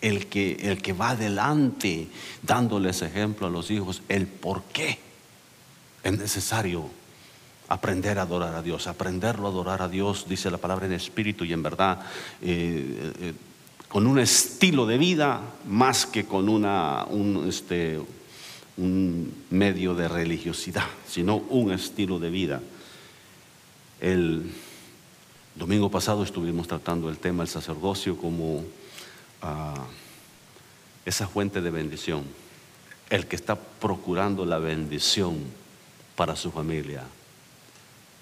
el que, el que va adelante dándoles ejemplo a los hijos, el por qué es necesario aprender a adorar a Dios, aprenderlo a adorar a Dios, dice la palabra en espíritu y en verdad, eh, eh, con un estilo de vida más que con una, un, este, un medio de religiosidad, sino un estilo de vida. El domingo pasado estuvimos tratando el tema del sacerdocio como esa fuente de bendición, el que está procurando la bendición para su familia,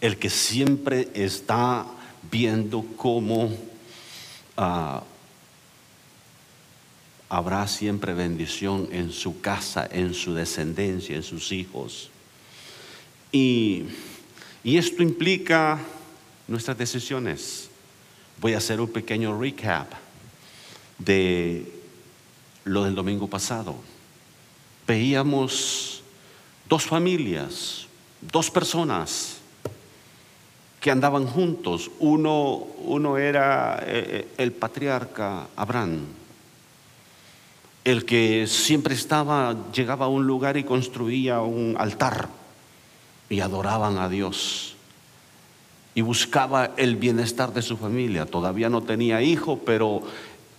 el que siempre está viendo cómo ah, habrá siempre bendición en su casa, en su descendencia, en sus hijos. Y, esto implica nuestras decisiones. Voy a hacer un pequeño recap de lo del domingo pasado. Veíamos dos familias, dos personas que andaban juntos. Uno, uno era eh, el patriarca Abraham el que siempre estaba, llegaba a un lugar y construía un altar y adoraban a Dios y buscaba el bienestar de su familia. Todavía no tenía hijo, pero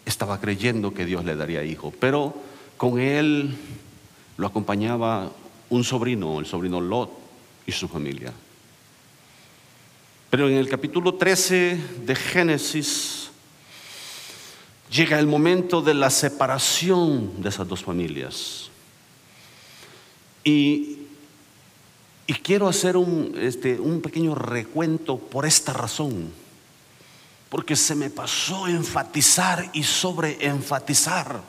estaba creyendo que Dios le daría hijo. Pero con él lo acompañaba un sobrino, el sobrino Lot y su familia. Pero en el capítulo 13 de Génesis llega el momento de la separación de esas dos familias. Y, quiero hacer un, este, un pequeño recuento por esta razón, porque se me pasó enfatizar y sobreenfatizar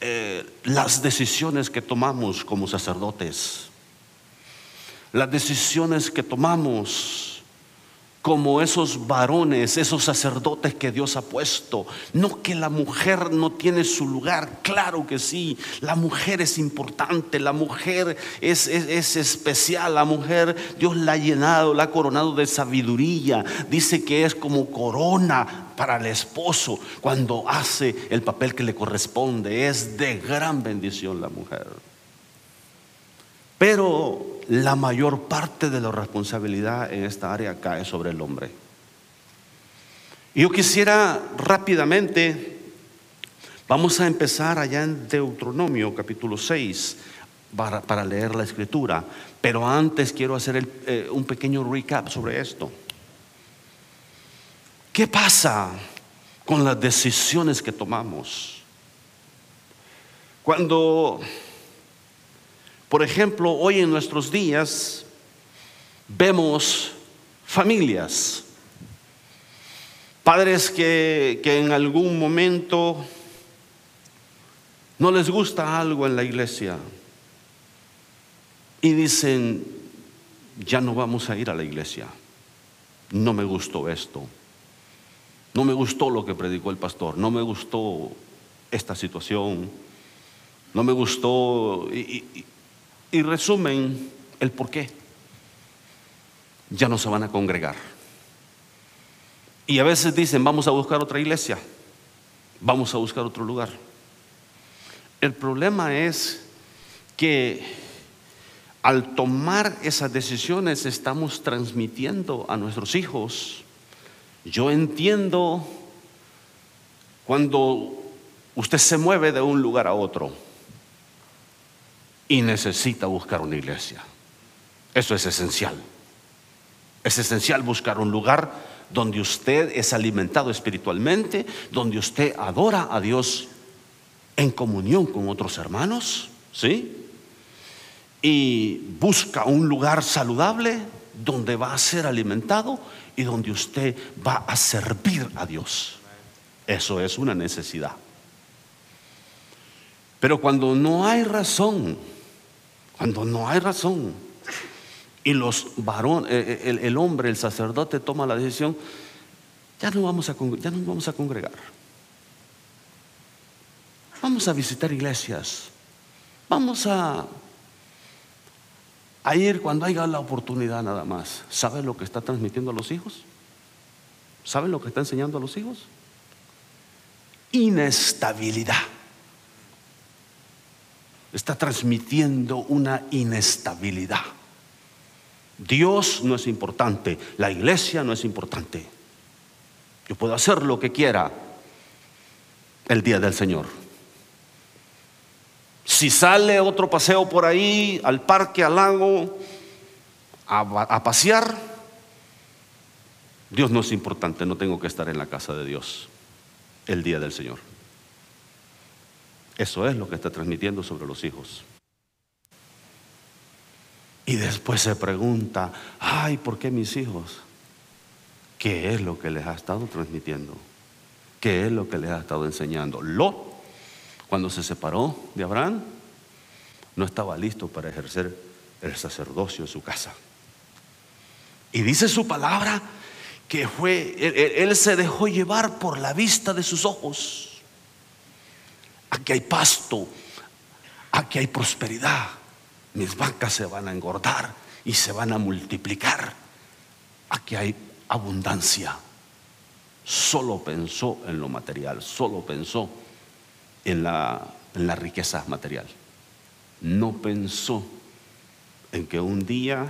eh, las decisiones que tomamos como sacerdotes, las decisiones que tomamos como esos varones, esos sacerdotes que Dios ha puesto. No que la mujer no tiene su lugar, claro que sí, la mujer es importante, la mujer es, especial, la mujer Dios la ha llenado, la ha coronado de sabiduría, dice que es como corona para el esposo cuando hace el papel que le corresponde, es de gran bendición la mujer. Pero la mayor parte de la responsabilidad en esta área cae sobre el hombre. Yo quisiera rápidamente, vamos a empezar allá en Deuteronomio capítulo 6 para, leer la escritura, pero antes quiero hacer eh, un pequeño recap sobre esto. ¿Qué pasa con las decisiones que tomamos? Cuando por ejemplo, hoy en nuestros días vemos familias, padres que, en algún momento no les gusta algo en la iglesia y dicen, ya no vamos a ir a la iglesia, no me gustó esto, no me gustó lo que predicó el pastor, no me gustó esta situación, no me gustó, y resumen el por qué. Ya no se van a congregar. Y a veces dicen, vamos a buscar otra iglesia, vamos a buscar otro lugar. El problema es que al tomar esas decisiones estamos transmitiendo a nuestros hijos. Yo entiendo cuando usted se mueve de un lugar a otro y necesita buscar una iglesia. Eso es esencial. Es esencial buscar un lugar donde usted es alimentado espiritualmente, donde usted adora a Dios en comunión con otros hermanos, ¿sí? Y busca un lugar saludable donde va a ser alimentado y donde usted va a servir a Dios. Eso es una necesidad. Pero cuando no hay razón cuando no hay razón. Y los varones, eh, eh, el, hombre, el sacerdote toma la decisión, ya no vamos a, ya no vamos a congregar. Vamos a visitar iglesias. Vamos a, a ir cuando haya la oportunidad nada más. ¿Sabe lo que está transmitiendo a los hijos? ¿Sabe lo que está enseñando a los hijos? Inestabilidad. Está transmitiendo una inestabilidad. Dios no es importante, la iglesia no es importante. Yo puedo hacer lo que quiera el día del Señor. Si sale otro paseo por ahí, al parque, al lago, a, a pasear, Dios no es importante, no tengo que estar en la casa de Dios el día del Señor. Eso es lo que está transmitiendo sobre los hijos. Y después se pregunta, ay, ¿por qué mis hijos? ¿Qué es lo que les ha estado transmitiendo? ¿Qué es lo que les ha estado enseñando? Lot, cuando se separó de Abraham, no estaba listo para ejercer el sacerdocio en su casa. Y dice su palabra que fue, él, se dejó llevar por la vista de sus ojos. Aquí hay pasto, aquí hay prosperidad, mis vacas se van a engordar y se van a multiplicar. Aquí hay abundancia. Solo pensó en lo material, solo pensó en la, en la riqueza material. No pensó en que un día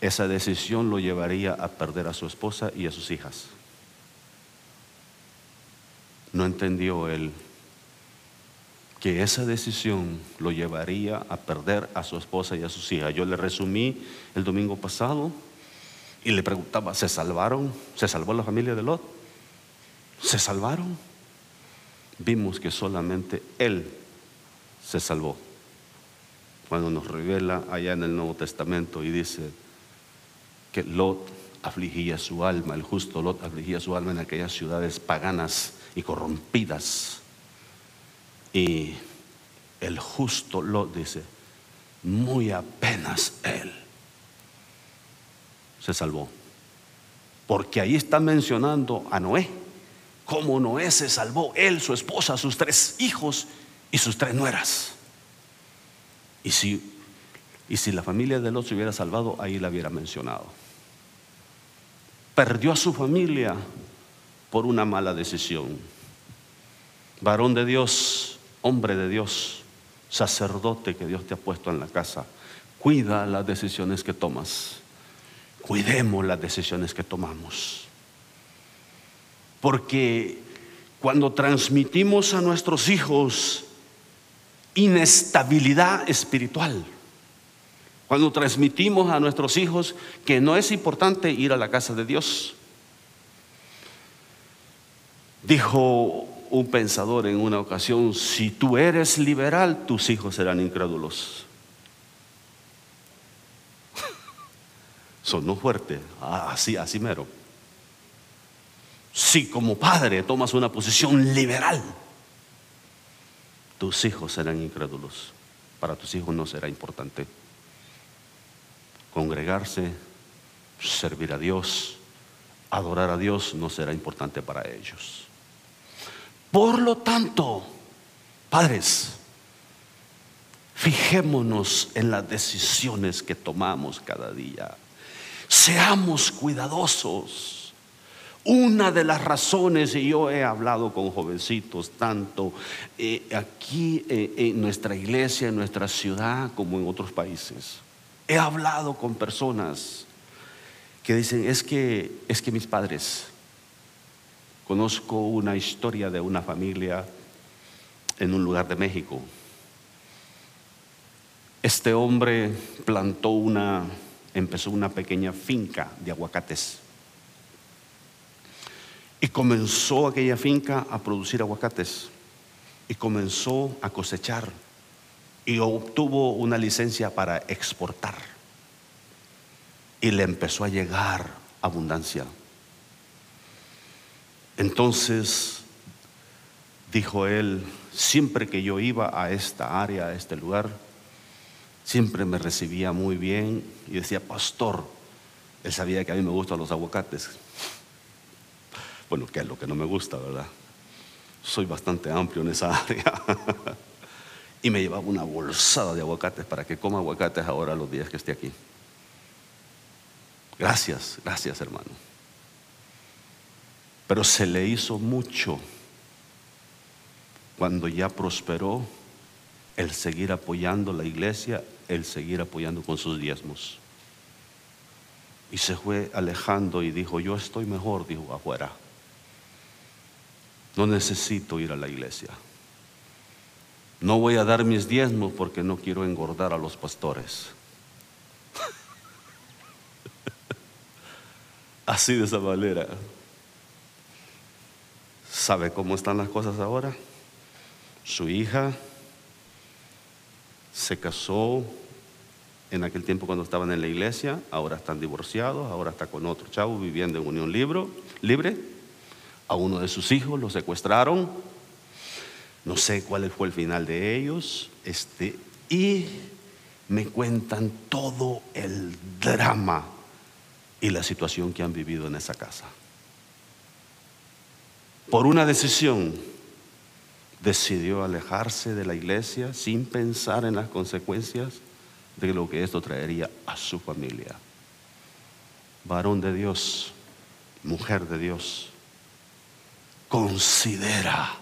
esa decisión lo llevaría a perder a su esposa y a sus hijas. No entendió él que esa decisión lo llevaría a perder a su esposa y a sus hijas. Yo le resumí el domingo pasado y le preguntaba, ¿se salvaron? ¿Se salvó la familia de Lot? ¿Se salvaron? Vimos que solamente él se salvó. Cuando nos revela allá en el Nuevo Testamento y dice que Lot afligía su alma, el justo Lot afligía su alma en aquellas ciudades paganas y corrompidas y el justo lo dice, muy apenas él se salvó. Porque ahí está mencionando a Noé, cómo Noé se salvó, él, su esposa, sus tres hijos y sus tres nueras. Y si, y si la familia de Lot se hubiera salvado, ahí la hubiera mencionado. Perdió a su familia por una mala decisión. Varón de Dios, hombre de Dios, sacerdote que Dios te ha puesto en la casa, cuida las decisiones que tomas. Cuidemos las decisiones que tomamos. Porque cuando transmitimos a nuestros hijos inestabilidad espiritual, cuando transmitimos a nuestros hijos que no es importante ir a la casa de Dios, dijo un pensador en una ocasión, si tú eres liberal, tus hijos serán incrédulos. Sonó fuerte, así, así mero. Si como padre tomas una posición liberal, tus hijos serán incrédulos. Para tus hijos no será importante. Congregarse, servir a Dios, adorar a Dios no será importante para ellos. Por lo tanto, padres, fijémonos en las decisiones que tomamos cada día. Seamos cuidadosos. Una de las razones, y yo he hablado con jovencitos, tanto eh, aquí eh, en nuestra iglesia, en nuestra ciudad, como en otros países. He hablado con personas que dicen, es que, es que mis padres Conozco una historia de una familia en un lugar de México. Este hombre plantó una, empezó una pequeña finca de aguacates. Y comenzó aquella finca a producir aguacates. Y comenzó a cosechar. Y obtuvo una licencia para exportar. Y le empezó a llegar abundancia. Entonces, dijo él, siempre que yo iba a esta área, a este lugar, siempre me recibía muy bien y decía, pastor, él sabía que a mí me gustan los aguacates. Bueno, que es lo que no me gusta, ¿verdad? Soy bastante amplio en esa área. y me llevaba una bolsada de aguacates para que coma aguacates ahora los días que esté aquí. Gracias, gracias hermano pero se le hizo mucho cuando ya prosperó el seguir apoyando la iglesia, el seguir apoyando con sus diezmos. Y se fue alejando y dijo, yo estoy mejor, dijo, afuera. No necesito ir a la iglesia. No voy a dar mis diezmos porque no quiero engordar a los pastores. Así de esa manera. ¿Sabe cómo están las cosas ahora? Su hija se casó en aquel tiempo cuando estaban en la iglesia, ahora están divorciados, ahora está con otro chavo viviendo en unión libre. A uno de sus hijos lo secuestraron. No sé cuál fue el final de ellos. Este, y me cuentan todo el drama y la situación que han vivido en esa casa. Por una decisión decidió alejarse de la iglesia sin pensar en las consecuencias de lo que esto traería a su familia. Varón de Dios, mujer de Dios, considera,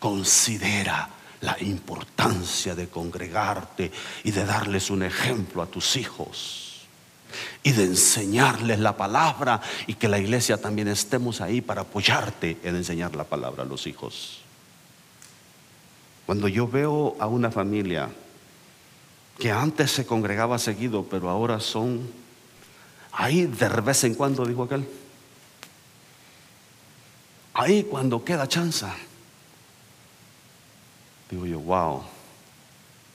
considera la importancia de congregarte y de darles un ejemplo a tus hijos y de enseñarles la palabra y que la iglesia también estemos ahí para apoyarte en enseñar la palabra a los hijos. Cuando yo veo a una familia que antes se congregaba seguido, pero ahora son ahí de vez en cuando, dijo aquel, ahí cuando queda chanza, digo yo, wow,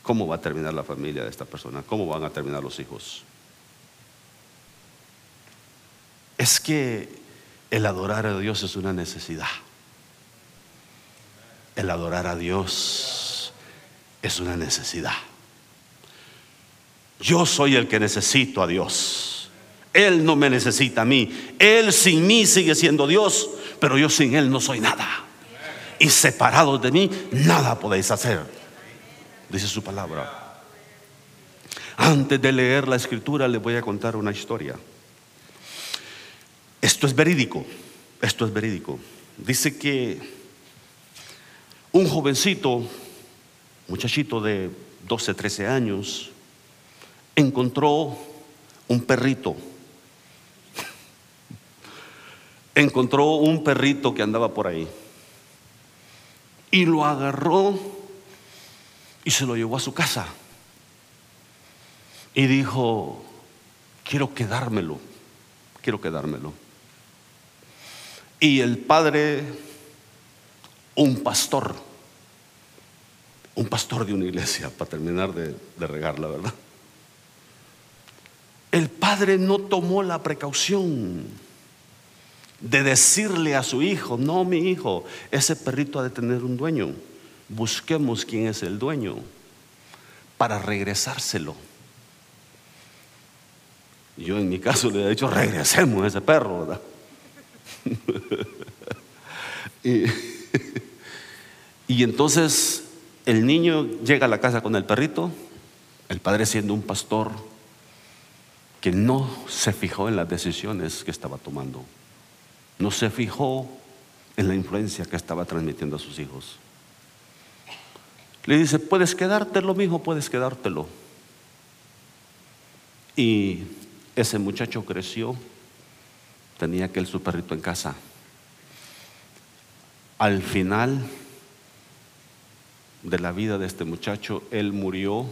¿cómo va a terminar la familia de esta persona? ¿Cómo van a terminar los hijos? Es que el adorar a Dios es una necesidad. El adorar a Dios es una necesidad. Yo soy el que necesito a Dios. Él no me necesita a mí. Él sin mí sigue siendo Dios, pero yo sin Él no soy nada. Y separados de mí, nada podéis hacer. Dice su palabra. Antes de leer la escritura, les voy a contar una historia. Esto es verídico, esto es verídico. Dice que un jovencito, muchachito de 12, 13 años, encontró un perrito. Encontró un perrito que andaba por ahí. Y lo agarró y se lo llevó a su casa. Y dijo, quiero quedármelo, quiero quedármelo. Y el padre, un pastor, un pastor de una iglesia, para terminar de, regar la verdad. El padre no tomó la precaución de decirle a su hijo, no mi hijo, ese perrito ha de tener un dueño, busquemos quién es el dueño para regresárselo. Yo en mi caso le he dicho, regresemos a ese perro, ¿verdad? Y, entonces el niño llega a la casa con el perrito, el padre siendo un pastor que no se fijó en las decisiones que estaba tomando, no se fijó en la influencia que estaba transmitiendo a sus hijos. Le dice, puedes quedártelo, mijo, puedes quedártelo. Y ese muchacho creció tenía aquel su perrito en casa. Al final de la vida de este muchacho, él murió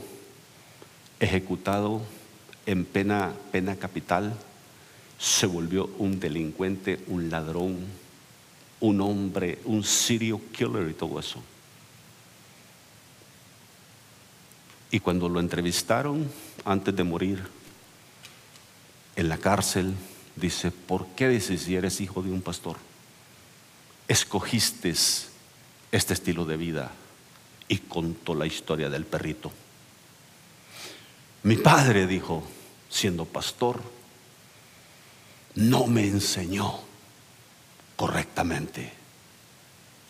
ejecutado en pena, pena capital, se volvió un delincuente, un ladrón, un hombre, un serial killer y todo eso. Y cuando lo entrevistaron antes de morir en la cárcel, dice, ¿por qué dices si eres hijo de un pastor? Escogiste este estilo de vida y contó la historia del perrito. Mi padre dijo, siendo pastor, no me enseñó correctamente.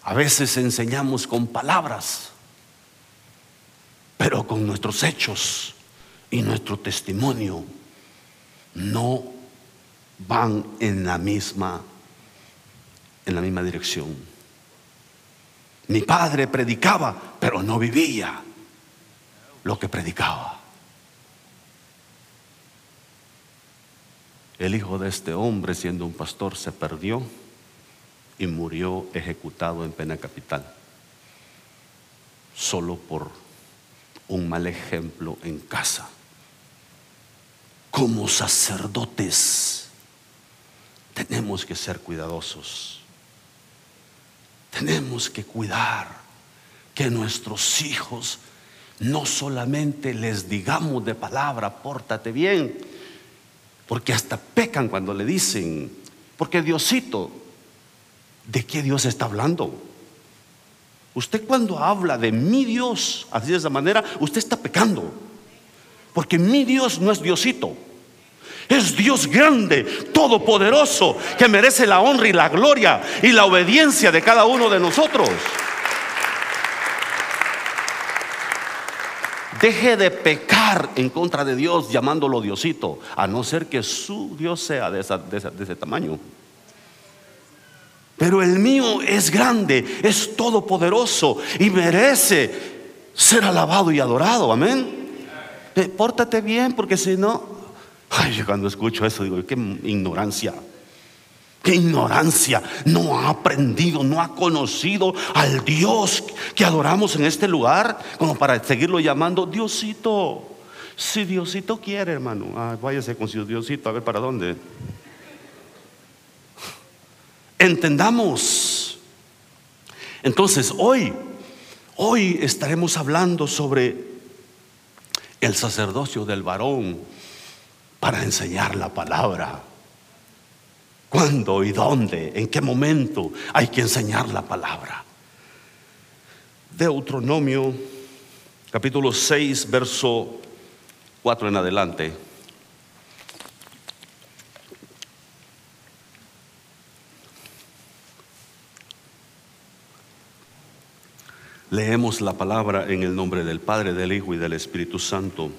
A veces enseñamos con palabras, pero con nuestros hechos y nuestro testimonio no van en la misma en la misma dirección. Mi padre predicaba, pero no vivía. lo que predicaba. El hijo de este hombre, siendo un pastor, se perdió y murió ejecutado en pena capital, solo por un mal ejemplo en casa. Como sacerdotes tenemos que ser cuidadosos. Tenemos que cuidar que nuestros hijos no solamente les digamos de palabra, pórtate bien, porque hasta pecan cuando le dicen, porque Diosito, ¿de qué Dios está hablando? Usted cuando habla de mi Dios, así de esa manera, usted está pecando. Porque mi Dios no es Diosito. Es Dios grande, todopoderoso, que merece la honra y la gloria y la obediencia de cada uno de nosotros. Deje de pecar en contra de Dios llamándolo Diosito, a no ser que su Dios sea de, ese tamaño. Pero el mío es grande, es todopoderoso y merece ser alabado y adorado. Amén. Eh, pórtate bien, porque si no, ay, cuando escucho eso digo, qué ignorancia. Qué ignorancia. No ha aprendido, no ha conocido al Dios que adoramos en este lugar, como para seguirlo llamando Diosito. Si Diosito quiere, hermano, ay, váyase con su Diosito, a ver para dónde. Entendamos. Entonces, hoy, hoy estaremos hablando sobre el sacerdocio del varón para enseñar la palabra. ¿Cuándo y dónde? ¿En qué momento hay que enseñar la palabra? Deuteronomio capítulo 6, verso 4 en adelante. Leemos la palabra en el nombre del Padre, del Hijo y del Espíritu Santo.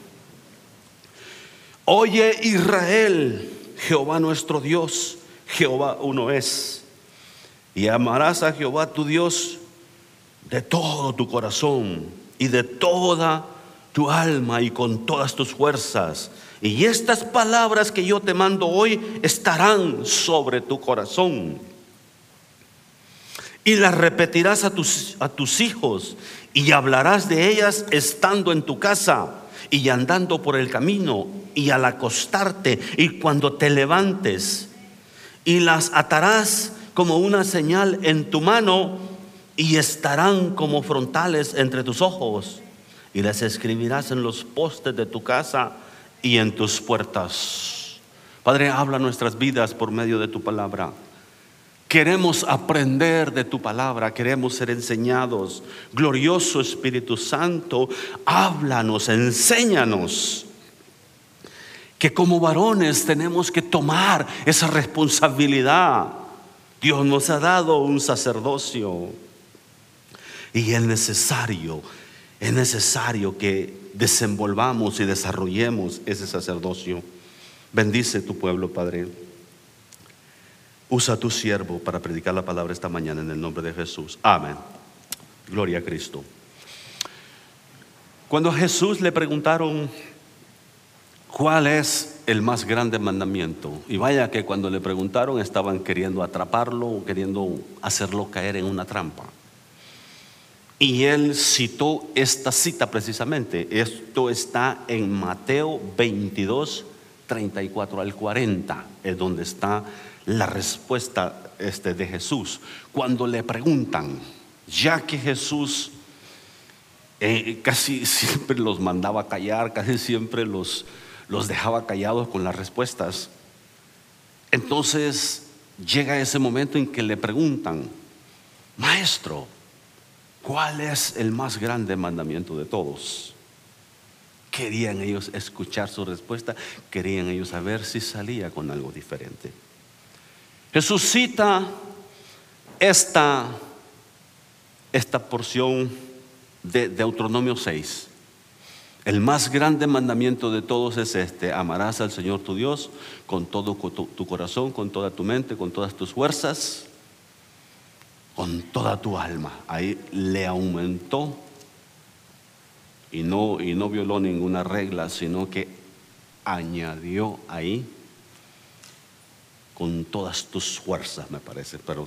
Oye Israel, Jehová nuestro Dios Jehová uno es. Y amarás a Jehová tu Dios de todo tu corazón y de toda tu alma y con todas tus fuerzas. Y estas palabras que yo te mando hoy estarán sobre tu corazón. Y las repetirás a tus, a tus hijos y hablarás de ellas estando en tu casa y andando por el camino y al acostarte y cuando te levantes y las atarás como una señal en tu mano y estarán como frontales entre tus ojos y las escribirás en los postes de tu casa y en tus puertas. Padre, habla nuestras vidas por medio de tu palabra. Queremos aprender de tu palabra, queremos ser enseñados. Glorioso Espíritu Santo, háblanos, enséñanos que como varones tenemos que tomar esa responsabilidad. Dios nos ha dado un sacerdocio y es necesario, es necesario que desenvolvamos y desarrollemos ese sacerdocio. Bendice tu pueblo, Padre. Usa tu siervo para predicar la palabra esta mañana en el nombre de Jesús. Amén. Gloria a Cristo. Cuando a Jesús le preguntaron ¿Cuál es el más grande mandamiento? Y vaya que cuando le preguntaron estaban queriendo atraparlo o queriendo hacerlo caer en una trampa. Y él citó esta cita precisamente. Esto está en Mateo 22, 34 al 40, es donde está la respuesta este, de Jesús. Cuando le preguntan, ya que Jesús eh, casi siempre los mandaba callar, casi siempre los los dejaba callados con las respuestas. Entonces llega ese momento en que le preguntan, maestro, ¿cuál es el más grande mandamiento de todos? Querían ellos escuchar su respuesta, querían ellos saber si salía con algo diferente. Jesús cita esta, esta porción de Deuteronomio 6. El más grande mandamiento de todos es este, amarás al Señor tu Dios con todo tu, corazón, con toda tu mente, con todas tus fuerzas, con toda tu alma. Ahí le aumentó y no, y no violó ninguna regla, sino que añadió ahí con todas tus fuerzas, me parece. Pero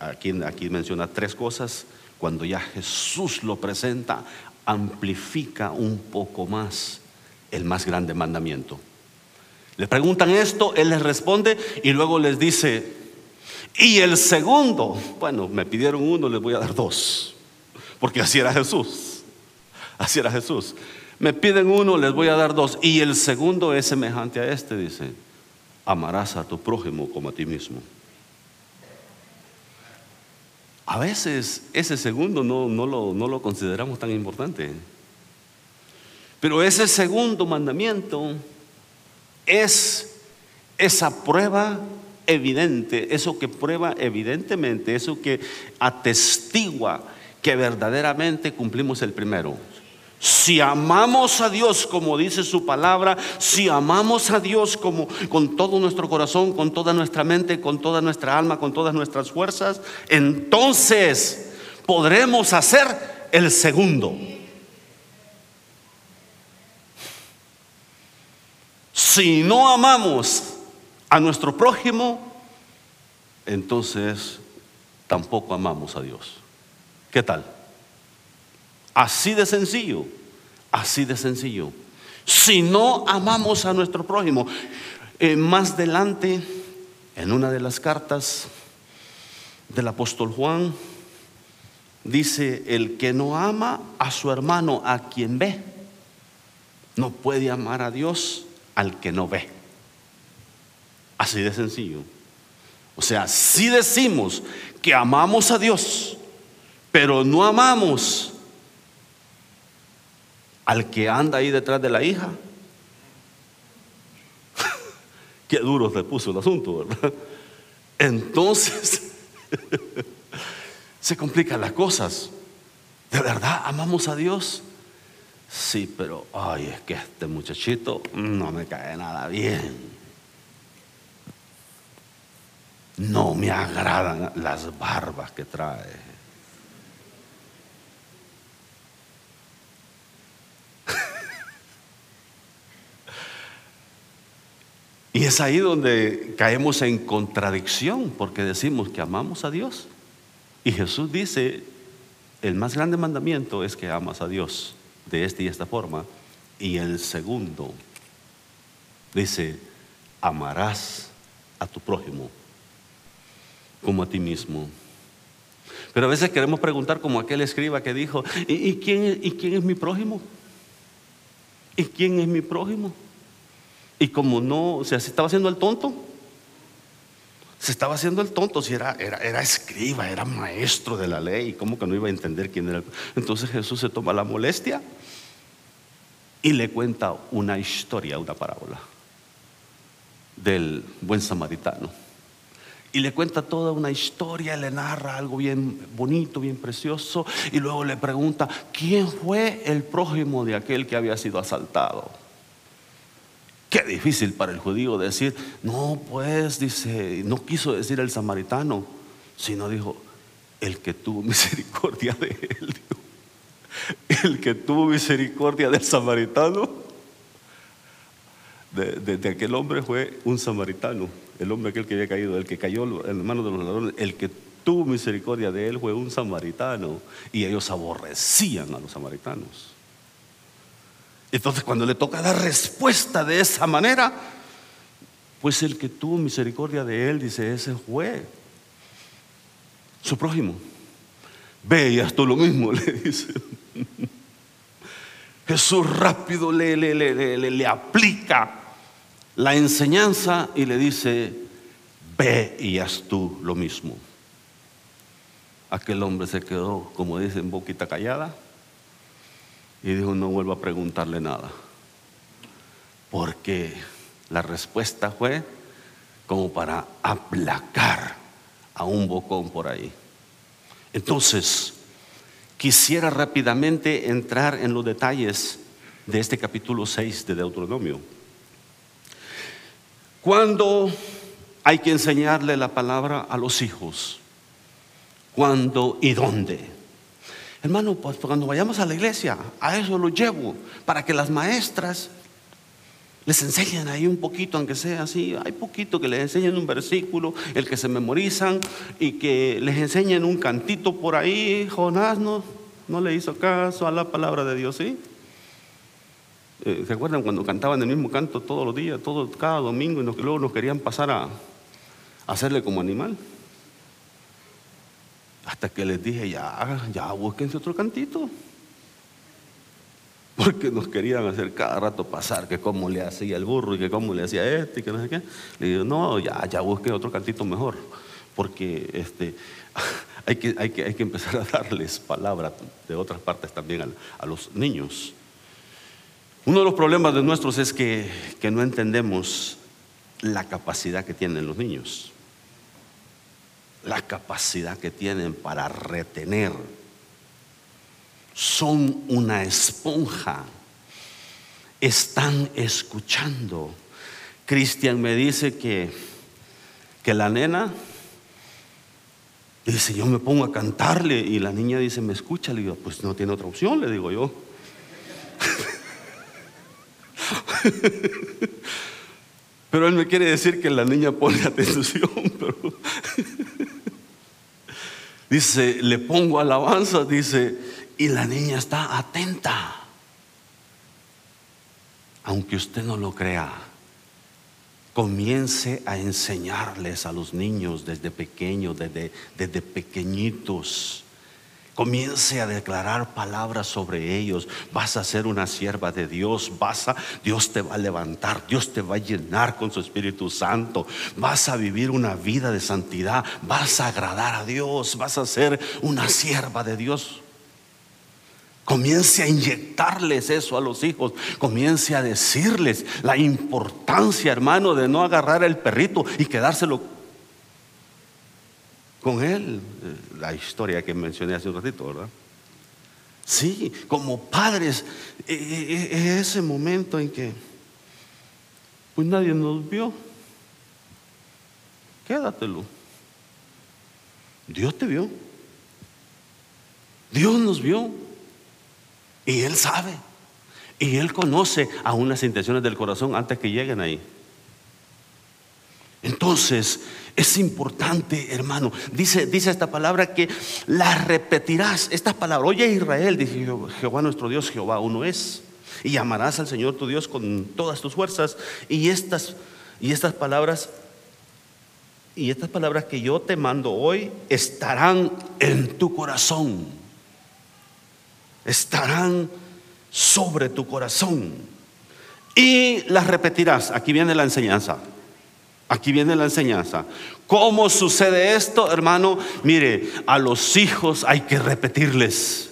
aquí, aquí menciona tres cosas. Cuando ya Jesús lo presenta, amplifica un poco más el más grande mandamiento. Le preguntan esto, Él les responde y luego les dice, y el segundo, bueno, me pidieron uno, les voy a dar dos, porque así era Jesús, así era Jesús. Me piden uno, les voy a dar dos, y el segundo es semejante a este, dice, amarás a tu prójimo como a ti mismo. A veces ese segundo no, lo, no lo consideramos tan importante. Pero ese segundo mandamiento es esa prueba evidente, eso que prueba evidentemente, eso que atestigua que verdaderamente cumplimos el primero. Si amamos a Dios como dice su palabra, si amamos a Dios como con todo nuestro corazón, con toda nuestra mente, con toda nuestra alma, con todas nuestras fuerzas, entonces podremos hacer el segundo. Si no amamos a nuestro prójimo, entonces tampoco amamos a Dios. ¿Qué tal? Así de sencillo, así de sencillo. Si no amamos a nuestro prójimo, eh, más adelante, en una de las cartas del apóstol Juan, dice, el que no ama a su hermano, a quien ve, no puede amar a Dios al que no ve. Así de sencillo. O sea, si decimos que amamos a Dios, pero no amamos al que anda ahí detrás de la hija. Qué duro se puso el asunto, ¿verdad? Entonces, se complican las cosas. ¿De verdad amamos a Dios? Sí, pero, ay, es que este muchachito no me cae nada bien. No me agradan las barbas que trae. Y es ahí donde caemos en contradicción, porque decimos que amamos a Dios. Y Jesús dice, el más grande mandamiento es que amas a Dios de esta y esta forma. Y el segundo dice, amarás a tu prójimo como a ti mismo. Pero a veces queremos preguntar como aquel escriba que dijo, ¿y, quién, ¿y quién es mi prójimo? ¿Y quién es mi prójimo? Y como no, o sea, se estaba haciendo el tonto. Se estaba haciendo el tonto, si era, era, era escriba, era maestro de la ley, ¿cómo que no iba a entender quién era? Entonces Jesús se toma la molestia y le cuenta una historia, una parábola del buen samaritano. Y le cuenta toda una historia, le narra algo bien bonito, bien precioso, y luego le pregunta, ¿quién fue el prójimo de aquel que había sido asaltado? Qué difícil para el judío decir, no, pues, dice, no quiso decir el samaritano, sino dijo, el que tuvo misericordia de él. El que tuvo misericordia del samaritano, de, aquel hombre fue un samaritano, el hombre aquel que había caído, el que cayó en manos de los ladrones, el que tuvo misericordia de él fue un samaritano, y ellos aborrecían a los samaritanos. Entonces cuando le toca dar respuesta de esa manera, pues el que tuvo misericordia de él, dice, ese fue su prójimo. Ve y haz tú lo mismo, le dice. Jesús rápido le, le, le, le, aplica la enseñanza y le dice, ve y haz tú lo mismo. Aquel hombre se quedó, como dicen, boquita callada y dijo, no vuelvo a preguntarle nada. Porque la respuesta fue como para aplacar a un bocón por ahí. Entonces, quisiera rápidamente entrar en los detalles de este capítulo 6 de Deuteronomio. Cuando hay que enseñarle la palabra a los hijos? ¿Cuándo y dónde? Hermano, pues cuando vayamos a la iglesia, a eso lo llevo, para que las maestras les enseñen ahí un poquito, aunque sea así, hay poquito que les enseñen un versículo, el que se memorizan y que les enseñen un cantito por ahí. Jonás no, no le hizo caso a la palabra de Dios, ¿sí? Eh, ¿Se acuerdan cuando cantaban el mismo canto todos los días, todo, cada domingo, y luego nos querían pasar a, a hacerle como animal? Hasta que les dije, ya, ya, búsquense otro cantito. Porque nos querían hacer cada rato pasar que cómo le hacía el burro y que cómo le hacía este y que no sé qué. Le digo, no, ya, ya busquen otro cantito mejor. Porque este, hay, que, hay, que, hay que empezar a darles palabra de otras partes también a, a los niños. Uno de los problemas de nuestros es que, que no entendemos la capacidad que tienen los niños la capacidad que tienen para retener. Son una esponja. Están escuchando. Cristian me dice que, que la nena dice, yo me pongo a cantarle y la niña dice, me escucha. Le digo, pues no tiene otra opción, le digo yo. Pero él me quiere decir que la niña pone atención, pero Dice, le pongo alabanza, dice, y la niña está atenta. Aunque usted no lo crea, comience a enseñarles a los niños desde pequeños, desde, desde pequeñitos Comience a declarar palabras sobre ellos. Vas a ser una sierva de Dios. Vas a, Dios te va a levantar. Dios te va a llenar con su Espíritu Santo. Vas a vivir una vida de santidad. Vas a agradar a Dios. Vas a ser una sierva de Dios. Comience a inyectarles eso a los hijos. Comience a decirles la importancia, hermano, de no agarrar el perrito y quedárselo con él. Eh, la historia que mencioné hace un ratito, ¿verdad? Sí, como padres, e, e, e, ese momento en que pues nadie nos vio. Quédatelo. Dios te vio. Dios nos vio. Y Él sabe. Y Él conoce aún las intenciones del corazón antes que lleguen ahí. Entonces, es importante, hermano. Dice, dice esta palabra que la repetirás. Esta palabra, oye Israel, dice Jehová nuestro Dios, Jehová uno es. Y amarás al Señor tu Dios con todas tus fuerzas. Y estas, y estas palabras, y estas palabras que yo te mando hoy estarán en tu corazón. Estarán sobre tu corazón. Y las repetirás. Aquí viene la enseñanza. Aquí viene la enseñanza. ¿Cómo sucede esto, hermano? Mire, a los hijos hay que repetirles.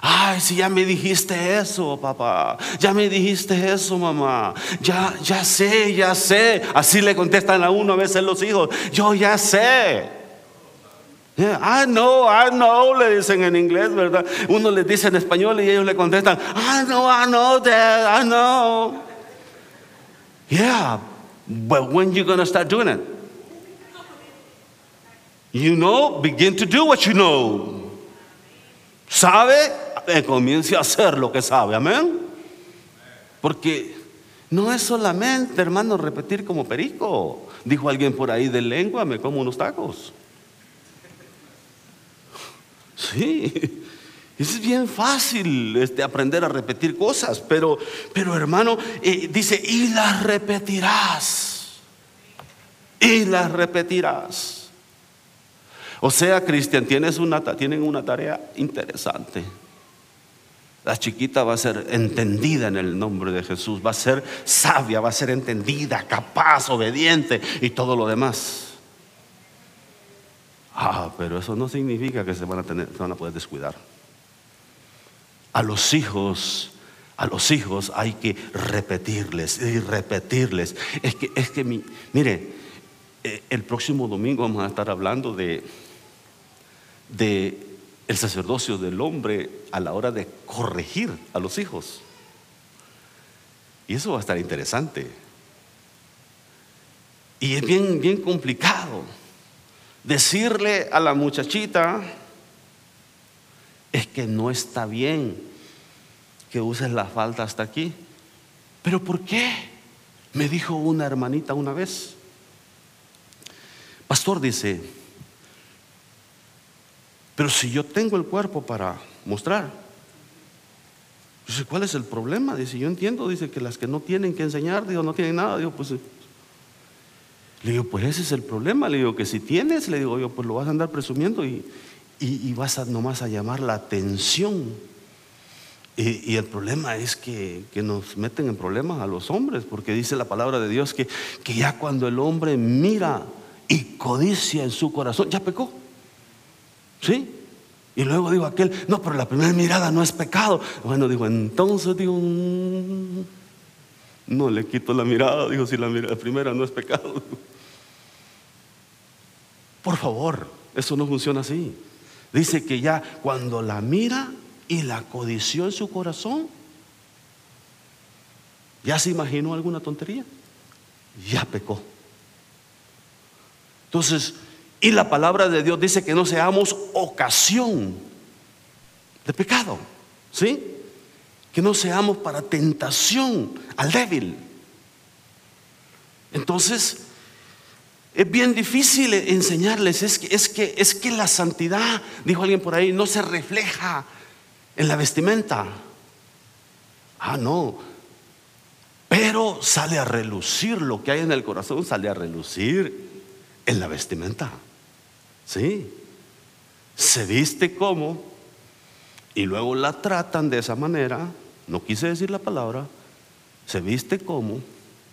Ay, si ya me dijiste eso, papá. Ya me dijiste eso, mamá. Ya, ya sé, ya sé. Así le contestan a uno a veces los hijos. Yo ya sé. I know, I know, le dicen en inglés, ¿verdad? Uno les dice en español y ellos le contestan, I know, I know, Dad, I know. Yeah, But when you to start doing it? You know, begin to do what you know. ¿Sabe? Eh, comience a hacer lo que sabe. Amén. Porque no es solamente, hermano, repetir como perico. Dijo alguien por ahí de lengua, me como unos tacos. Sí. Es bien fácil este, aprender a repetir cosas, pero, pero hermano, eh, dice, y las repetirás. Y las repetirás. O sea, Cristian, tienes una, tienen una tarea interesante. La chiquita va a ser entendida en el nombre de Jesús, va a ser sabia, va a ser entendida, capaz, obediente y todo lo demás. Ah, pero eso no significa que se van a, tener, se van a poder descuidar a los hijos, a los hijos hay que repetirles y repetirles. Es que, es que, mire, eh, el próximo domingo vamos a estar hablando de, de el sacerdocio del hombre a la hora de corregir a los hijos. Y eso va a estar interesante. Y es bien, bien complicado decirle a la muchachita, es que no está bien que uses la falda hasta aquí. ¿Pero por qué? Me dijo una hermanita una vez. Pastor dice, pero si yo tengo el cuerpo para mostrar, dice, ¿cuál es el problema? Dice, yo entiendo, dice que las que no tienen que enseñar, digo, no tienen nada, digo, pues... Le digo, pues ese es el problema, le digo que si tienes, le digo yo, pues lo vas a andar presumiendo y, y, vas a, nomás a llamar la atención. Y, el problema es que, nos meten en problemas a los hombres, porque dice la palabra de Dios que, que ya cuando el hombre mira y codicia en su corazón, ya pecó. ¿Sí? Y luego digo aquel, no, pero la primera mirada no es pecado. Bueno, digo, entonces digo, mm, no le quito la mirada, digo, si la, la primera no es pecado. Por favor, eso no funciona así. Dice que ya cuando la mira y la codició en su corazón, ya se imaginó alguna tontería, ya pecó. Entonces, y la palabra de Dios dice que no seamos ocasión de pecado, ¿sí? Que no seamos para tentación al débil. Entonces, es bien difícil enseñarles, es que, es que, es que la santidad, dijo alguien por ahí, no se refleja en la vestimenta. Ah, no. Pero sale a relucir lo que hay en el corazón, sale a relucir en la vestimenta. ¿Sí? Se viste como y luego la tratan de esa manera. No quise decir la palabra. Se viste como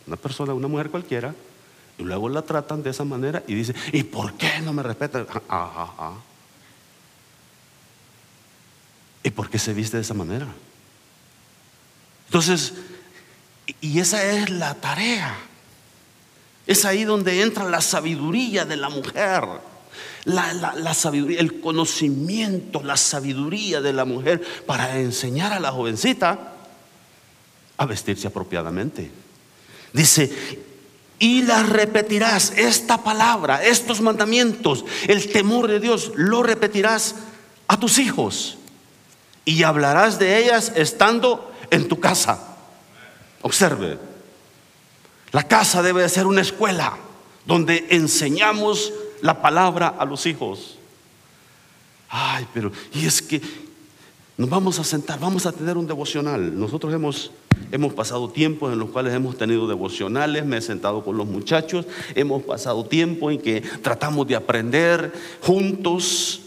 una persona, una mujer cualquiera. Y luego la tratan de esa manera y dice, ¿y por qué no me respetan? Ah, ah, ah, ¿Y por qué se viste de esa manera? Entonces, y esa es la tarea es ahí donde entra la sabiduría de la mujer. La, sabiduría, el conocimiento, la sabiduría de la mujer para enseñar a la jovencita a vestirse apropiadamente. Dice, y la repetirás, esta palabra, estos mandamientos, el temor de Dios, lo repetirás a tus hijos y hablarás de ellas estando en tu casa. Observe, la casa debe de ser una escuela donde enseñamos la palabra a los hijos. Ay, pero, y es que nos vamos a sentar, vamos a tener un devocional. Nosotros hemos, hemos pasado tiempos en los cuales hemos tenido devocionales, me he sentado con los muchachos, hemos pasado tiempo en que tratamos de aprender juntos.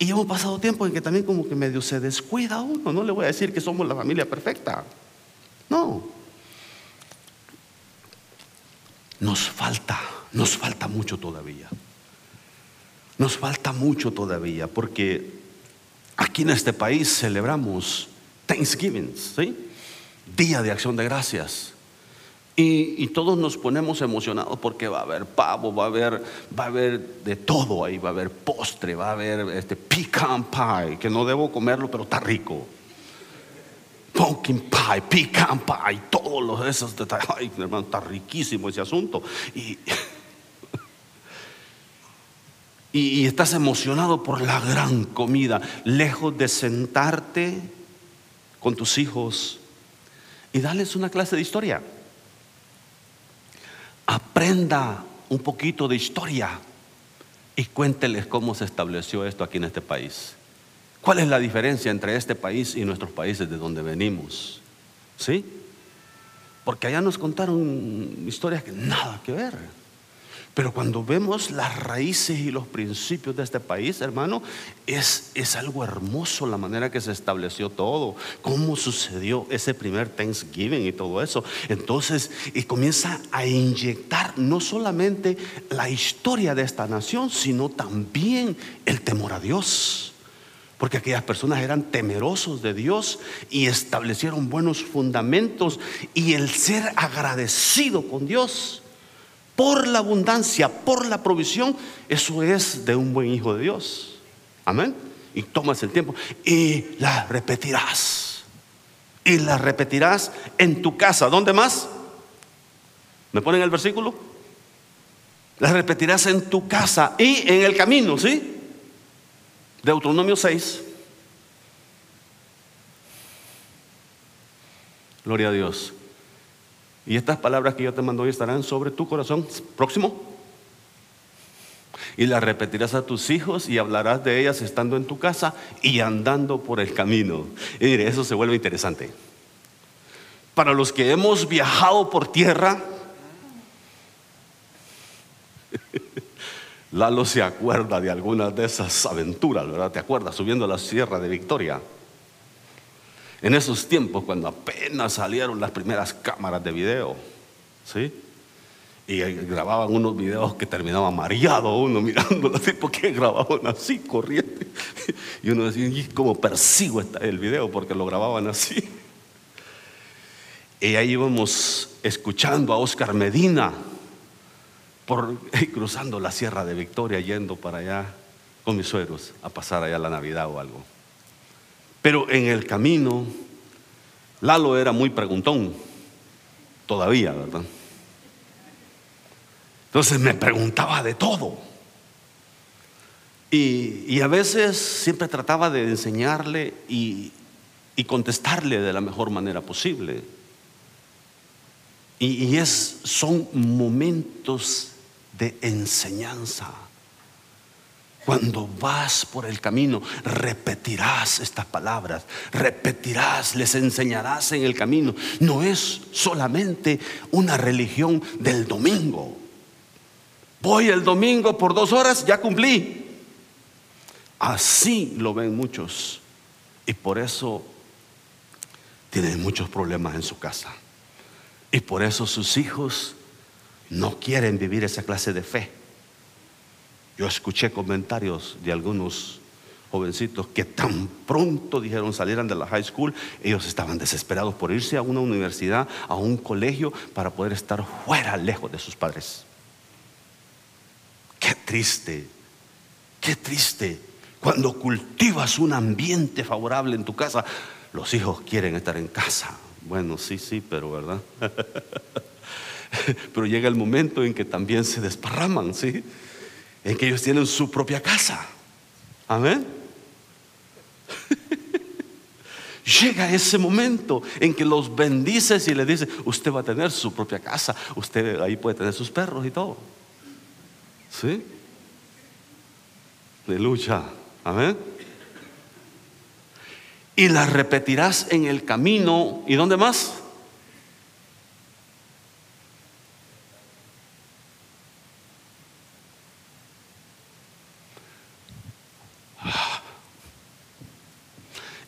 Y hemos pasado tiempo en que también como que medio se descuida uno. No le voy a decir que somos la familia perfecta. No. Nos falta, nos falta mucho todavía. Nos falta mucho todavía porque aquí en este país celebramos Thanksgiving, ¿sí? Día de Acción de Gracias. Y, todos nos ponemos emocionados porque va a haber pavo, va a haber, va a haber de todo ahí, va a haber postre, va a haber este pecan pie, que no debo comerlo, pero está rico pumpkin pie, pecan pie, todos los esos detalles. Ay, hermano, está riquísimo ese asunto. Y, y, estás emocionado por la gran comida, lejos de sentarte con tus hijos y darles una clase de historia. Aprenda un poquito de historia y cuénteles cómo se estableció esto aquí en este país. ¿Cuál es la diferencia entre este país y nuestros países de donde venimos? ¿Sí? Porque allá nos contaron historias que nada que ver. Pero cuando vemos las raíces y los principios de este país, hermano, es, es algo hermoso la manera que se estableció todo, cómo sucedió ese primer Thanksgiving y todo eso. Entonces, y comienza a inyectar no solamente la historia de esta nación, sino también el temor a Dios porque aquellas personas eran temerosos de Dios y establecieron buenos fundamentos y el ser agradecido con Dios por la abundancia, por la provisión, eso es de un buen hijo de Dios. Amén. Y tomas el tiempo y la repetirás. Y la repetirás en tu casa. ¿Dónde más? ¿Me ponen el versículo? La repetirás en tu casa y en el camino, ¿sí? Deuteronomio 6. Gloria a Dios. Y estas palabras que yo te mando hoy estarán sobre tu corazón. Próximo. Y las repetirás a tus hijos y hablarás de ellas estando en tu casa y andando por el camino. Y mire, eso se vuelve interesante. Para los que hemos viajado por tierra, Lalo se acuerda de algunas de esas aventuras, ¿verdad? ¿Te acuerdas? Subiendo la Sierra de Victoria. En esos tiempos, cuando apenas salieron las primeras cámaras de video, ¿sí? Y grababan unos videos que terminaba mareado uno mirándolo así, porque grababan así, corriendo. Y uno decía, ¿y cómo persigo el video? Porque lo grababan así. Y ahí íbamos escuchando a Oscar Medina por cruzando la Sierra de Victoria, yendo para allá con mis suegros a pasar allá la Navidad o algo. Pero en el camino, Lalo era muy preguntón, todavía, ¿verdad? Entonces me preguntaba de todo. Y, a veces siempre trataba de enseñarle y, contestarle de la mejor manera posible. Y, y es, son momentos de enseñanza. Cuando vas por el camino, repetirás estas palabras, repetirás, les enseñarás en el camino. No es solamente una religión del domingo. Voy el domingo por dos horas, ya cumplí. Así lo ven muchos. Y por eso tienen muchos problemas en su casa. Y por eso sus hijos no quieren vivir esa clase de fe. Yo escuché comentarios de algunos jovencitos que tan pronto dijeron salieran de la high school, ellos estaban desesperados por irse a una universidad, a un colegio, para poder estar fuera, lejos de sus padres. Qué triste, qué triste. Cuando cultivas un ambiente favorable en tu casa, los hijos quieren estar en casa. Bueno, sí, sí, pero ¿verdad? pero llega el momento en que también se desparraman, ¿sí? En que ellos tienen su propia casa. Amén. Llega ese momento en que los bendices y le dices, usted va a tener su propia casa, usted ahí puede tener sus perros y todo. ¿Sí? Aleluya. Amén. Y la repetirás en el camino. ¿Y dónde más?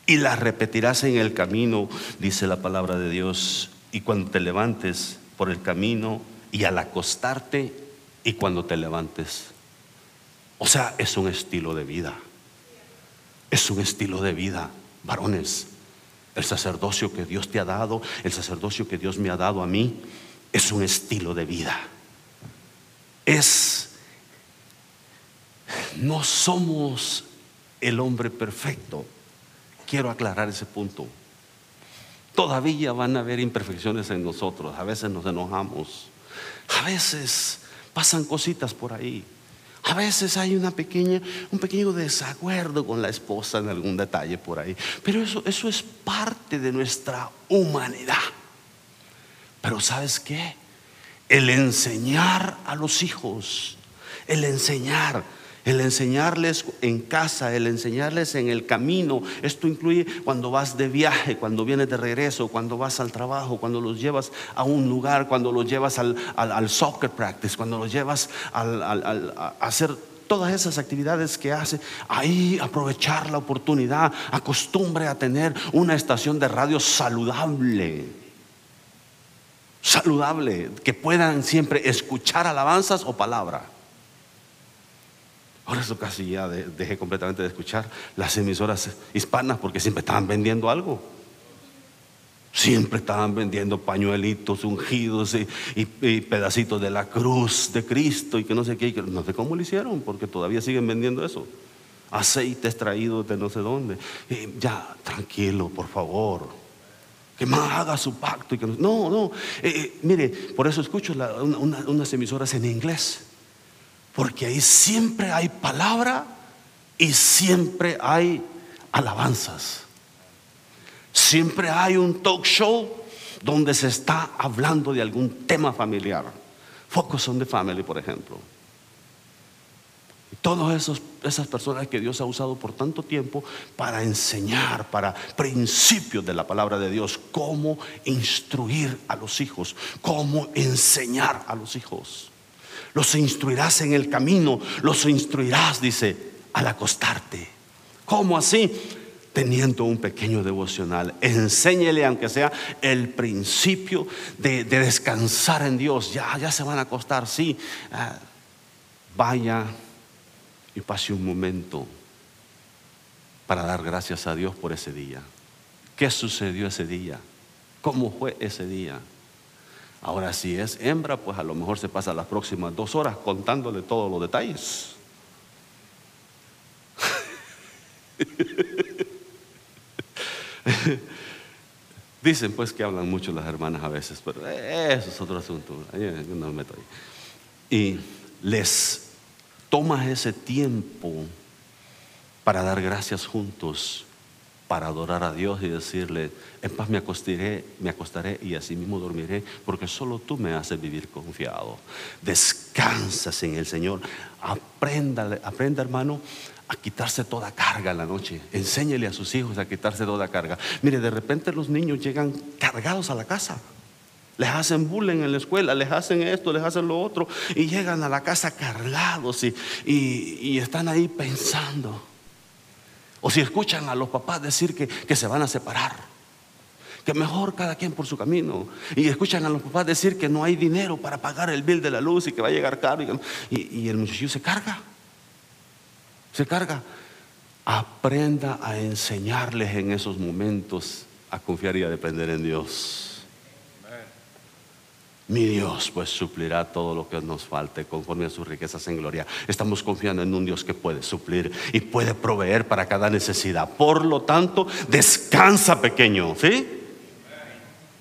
Y las repetirás en el camino, dice la palabra de Dios, y cuando te levantes por el camino y al acostarte y cuando te levantes. O sea, es un estilo de vida. Es un estilo de vida, varones. El sacerdocio que Dios te ha dado, el sacerdocio que Dios me ha dado a mí, es un estilo de vida. Es, no somos el hombre perfecto, quiero aclarar ese punto. Todavía van a haber imperfecciones en nosotros, a veces nos enojamos, a veces pasan cositas por ahí. A veces hay una pequeña, un pequeño desacuerdo con la esposa en algún detalle por ahí. Pero eso, eso es parte de nuestra humanidad. Pero ¿sabes qué? El enseñar a los hijos, el enseñar el enseñarles en casa, el enseñarles en el camino. Esto incluye cuando vas de viaje, cuando vienes de regreso, cuando vas al trabajo, cuando los llevas a un lugar, cuando los llevas al, soccer practice, cuando los llevas a hacer todas esas actividades que hace, ahí aprovechar la oportunidad, acostumbre a tener una estación de radio saludable, saludable, que puedan siempre escuchar alabanzas o palabra. Ahora eso casi ya dejé completamente de escuchar las emisoras hispanas porque siempre estaban vendiendo algo. Siempre estaban vendiendo pañuelitos ungidos y, pedacitos de la cruz de Cristo y que no sé qué. no sé cómo lo hicieron porque todavía siguen vendiendo eso. Aceites traídos de no sé dónde. ya, tranquilo, por favor. Que más haga su pacto. Y que no, no. Eh, eh, mire, por eso escucho unas emisoras en inglés. Porque ahí siempre hay palabra y siempre hay alabanzas. Siempre hay un talk show donde se está hablando de algún tema familiar. Focus on the family, por ejemplo. Todas esas personas que Dios ha usado por tanto tiempo para enseñar, para principios de la palabra de Dios, cómo instruir a los hijos, cómo enseñar a los hijos. Los instruirás en el camino, los instruirás, dice, al acostarte. ¿Cómo así? Teniendo un pequeño devocional. Enséñele, aunque sea el principio de, descansar en Dios. Ya, ya se van a acostar, sí. Ah, vaya y pase un momento para dar gracias a Dios por ese día. ¿Qué sucedió ese día? ¿Cómo fue ese día? Ahora, si es hembra, pues a lo mejor se pasa las próximas dos horas contándole todos los detalles. Dicen pues que hablan mucho las hermanas a veces, pero eso es otro asunto. Y les Toma ese tiempo para dar gracias juntos, para adorar a Dios y decirle, en paz me acostaré, me acostaré y así mismo dormiré, porque solo tú me haces vivir confiado. Descansas en el Señor. Aprenda, aprenda hermano, a quitarse toda carga en la noche. Enséñele a sus hijos a quitarse toda carga. Mire, de repente los niños llegan cargados a la casa. Les hacen bullying en la escuela, les hacen esto, les hacen lo otro y llegan a la casa cargados y, y, están ahí pensando. O si escuchan a los papás decir que, que, se van a separar, que mejor cada quien por su camino. Y escuchan a los papás decir que no hay dinero para pagar el bill de la luz y que va a llegar caro. Y, y el muchacho se carga, se carga. Aprenda a enseñarles en esos momentos a confiar y a depender en Dios. Mi Dios pues suplirá todo lo que nos falte conforme a sus riquezas en gloria. Estamos confiando en un Dios que puede suplir y puede proveer para cada necesidad. Por lo tanto, descansa pequeño, ¿sí?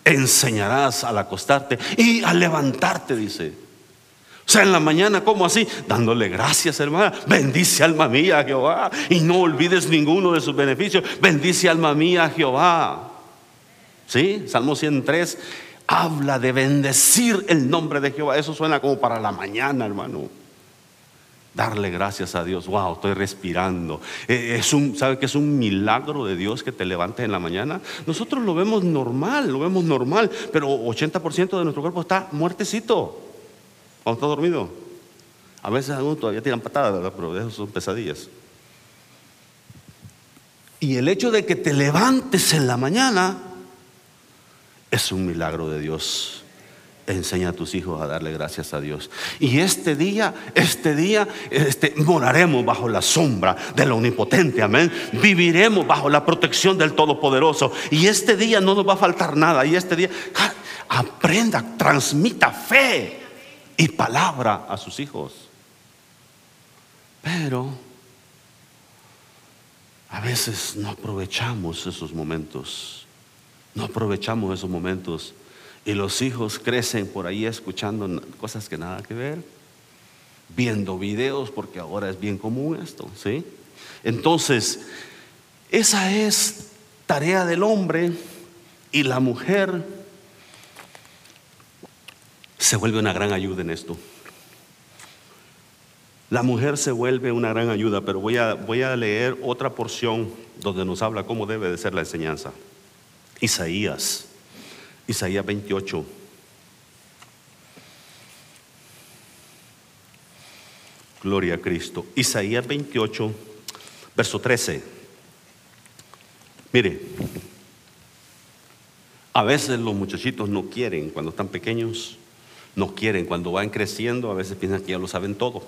Enseñarás al acostarte y al levantarte, dice. O sea, en la mañana, ¿cómo así? Dándole gracias, hermana. Bendice alma mía Jehová. Y no olvides ninguno de sus beneficios. Bendice alma mía Jehová. ¿Sí? Salmo 103 habla de bendecir el nombre de Jehová. Eso suena como para la mañana, hermano. Darle gracias a Dios. Wow, estoy respirando. Eh, es un, ¿Sabe que es un milagro de Dios que te levantes en la mañana? Nosotros lo vemos normal, lo vemos normal, pero 80% de nuestro cuerpo está muertecito. Cuando está dormido. A veces algunos todavía tiran patadas, ¿verdad? pero eso son pesadillas. Y el hecho de que te levantes en la mañana es un milagro de Dios. Enseña a tus hijos a darle gracias a Dios. Y este día, este día, este, moraremos bajo la sombra del omnipotente, amén. Viviremos bajo la protección del Todopoderoso. Y este día no nos va a faltar nada. Y este día, aprenda, transmita fe y palabra a sus hijos. Pero a veces no aprovechamos esos momentos. No aprovechamos esos momentos y los hijos crecen por ahí escuchando cosas que nada que ver, viendo videos, porque ahora es bien común esto, ¿sí? Entonces, esa es tarea del hombre y la mujer se vuelve una gran ayuda en esto. La mujer se vuelve una gran ayuda, pero voy a, voy a leer otra porción donde nos habla cómo debe de ser la enseñanza. Isaías, Isaías 28. Gloria a Cristo. Isaías 28, verso 13. Mire, a veces los muchachitos no quieren cuando están pequeños, no quieren cuando van creciendo, a veces piensan que ya lo saben todo.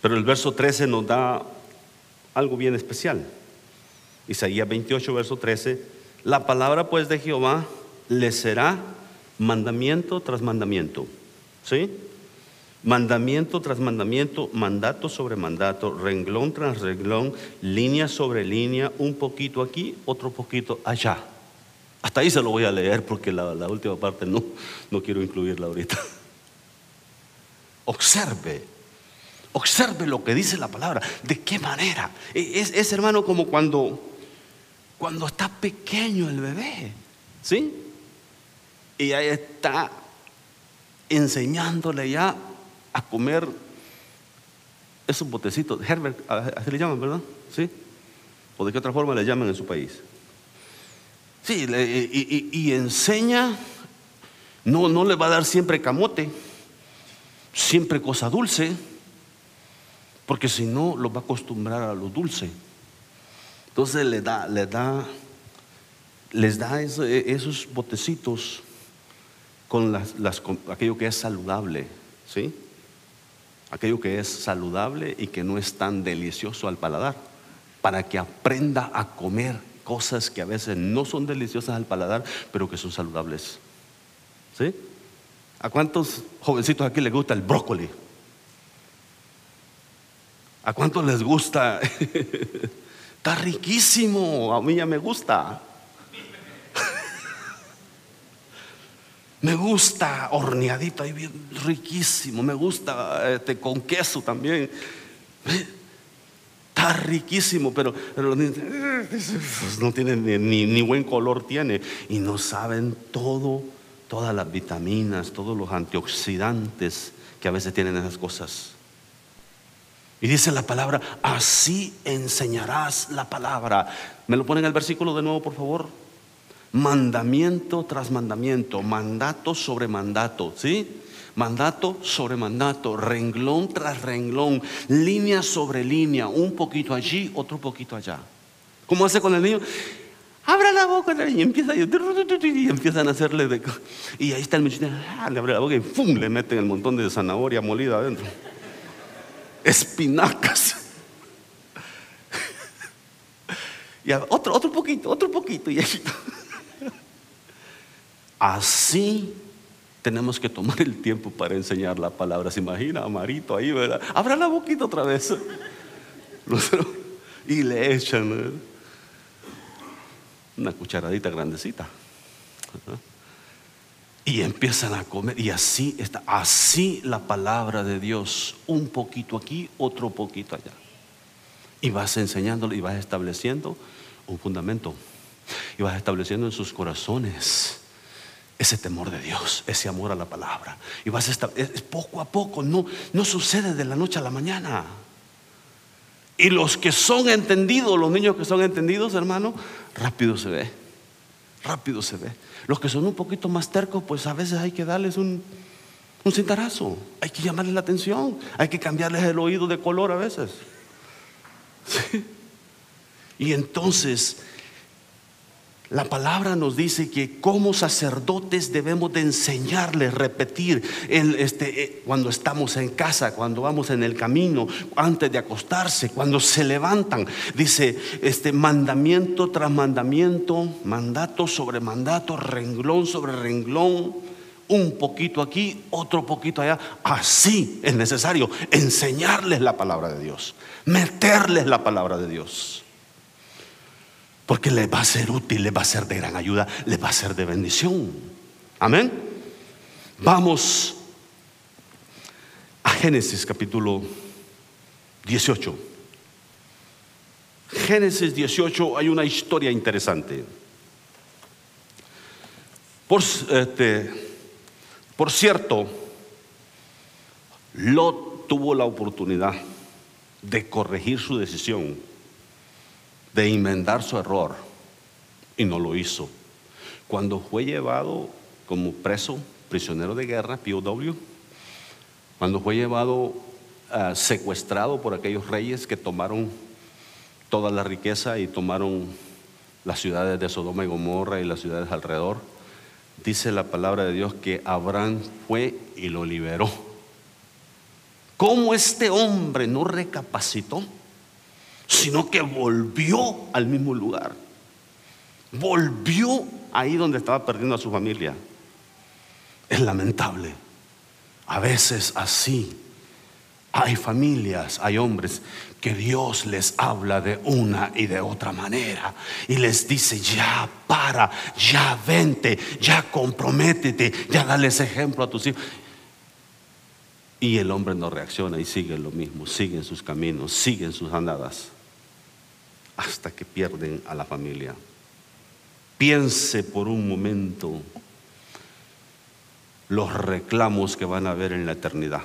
Pero el verso 13 nos da algo bien especial. Isaías 28, verso 13 la palabra pues de Jehová le será mandamiento tras mandamiento. ¿Sí? Mandamiento tras mandamiento, mandato sobre mandato, renglón tras renglón, línea sobre línea, un poquito aquí, otro poquito allá. Hasta ahí se lo voy a leer porque la, última parte no, no quiero incluirla ahorita. Observe, observe lo que dice la palabra. ¿De qué manera? E, es, es hermano como cuando cuando está pequeño el bebé. ¿Sí? Y ahí está enseñándole ya a comer esos botecitos. Herbert, así le llaman, ¿verdad? ¿Sí? ¿O de qué otra forma le llaman en su país? Sí, y, enseña, no, no le va a dar siempre camote, siempre cosa dulce, porque si no, lo va a acostumbrar a lo dulce. Entonces le da, le da, les da esos botecitos con las, aquello que es saludable, ¿sí? Aquello que es saludable y que no es tan delicioso al paladar, para que aprenda a comer cosas que a veces no son deliciosas al paladar, pero que son saludables. ¿Sí? ¿A cuántos jovencitos aquí les gusta el brócoli? ¿A cuántos les gusta? Está riquísimo, a mí ya me gusta. Me gusta horneadito ahí bien riquísimo. Me gusta este, con queso también. Está riquísimo, pero, no tiene ni, ni, buen color tiene. Y no saben todo, todas las vitaminas, todos los antioxidantes que a veces tienen esas cosas. Y dice la palabra, así enseñarás la palabra. ¿Me lo ponen el versículo de nuevo, por favor? mandamiento tras mandamiento, mandato sobre mandato, ¿sí? Mandato sobre mandato, renglón tras renglón, línea sobre línea, un poquito allí, otro poquito allá. ¿Cómo hace con el niño? Abra la boca y empieza y empiezan a hacerle de, y ahí está el muchacho, ah, le abre la boca y ¡pum! le meten el montón de zanahoria molida adentro. Espinacas. Y otro, otro poquito, otro poquito. Y Así tenemos que tomar el tiempo para enseñar la palabra. ¿Se imagina Amarito ahí, verdad? Abra la boquita otra vez. Y le echan una cucharadita grandecita. Y empiezan a comer. Y así está. Así la palabra de Dios. Un poquito aquí, otro poquito allá. Y vas enseñándolo y vas estableciendo un fundamento. Y vas estableciendo en sus corazones ese temor de Dios, ese amor a la palabra. Y vas a estar, es poco a poco, no, no sucede de la noche a la mañana. Y los que son entendidos, los niños que son entendidos, hermano, rápido se ve, rápido se ve. Los que son un poquito más tercos, pues a veces hay que darles un, un cintarazo, hay que llamarles la atención, hay que cambiarles el oído de color a veces. Y entonces la palabra nos dice que como sacerdotes debemos de enseñarles, repetir este, eh, cuando estamos en casa, cuando vamos en el camino, antes de acostarse, cuando se levantan. Dice este mandamiento tras mandamiento, mandato sobre mandato, renglón sobre renglón, un poquito aquí, otro poquito allá. Así es necesario enseñarles la palabra de Dios, meterles la palabra de Dios. Porque le va a ser útil, le va a ser de gran ayuda, le va a ser de bendición. Amén. Vamos a Génesis capítulo 18. Génesis 18 hay una historia interesante. Por, este, por cierto, Lot tuvo la oportunidad de corregir su decisión de inventar su error y no lo hizo. Cuando fue llevado como preso, prisionero de guerra, POW, cuando fue llevado ah, secuestrado por aquellos reyes que tomaron toda la riqueza y tomaron las ciudades de Sodoma y Gomorra y las ciudades alrededor, dice la palabra de Dios que Abraham fue y lo liberó. ¿Cómo este hombre no recapacitó? Sino que volvió al mismo lugar. Volvió ahí donde estaba perdiendo a su familia. Es lamentable. A veces así hay familias, hay hombres que Dios les habla de una y de otra manera y les dice, ya para, ya vente, ya comprométete, ya dale ese ejemplo a tus hijos. Y el hombre no reacciona y sigue lo mismo, sigue en sus caminos, sigue en sus andadas hasta que pierden a la familia. Piense por un momento los reclamos que van a haber en la eternidad.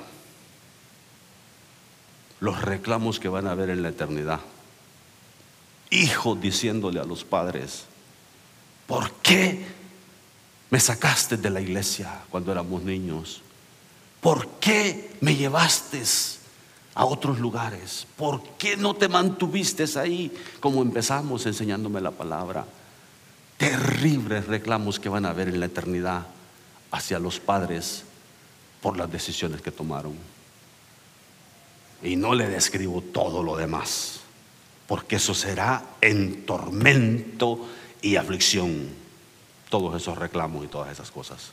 Los reclamos que van a haber en la eternidad. Hijos diciéndole a los padres, ¿por qué me sacaste de la iglesia cuando éramos niños? ¿Por qué me llevaste a otros lugares? ¿Por qué no te mantuviste ahí como empezamos enseñándome la palabra? Terribles reclamos que van a haber en la eternidad hacia los padres por las decisiones que tomaron. Y no le describo todo lo demás, porque eso será en tormento y aflicción, todos esos reclamos y todas esas cosas.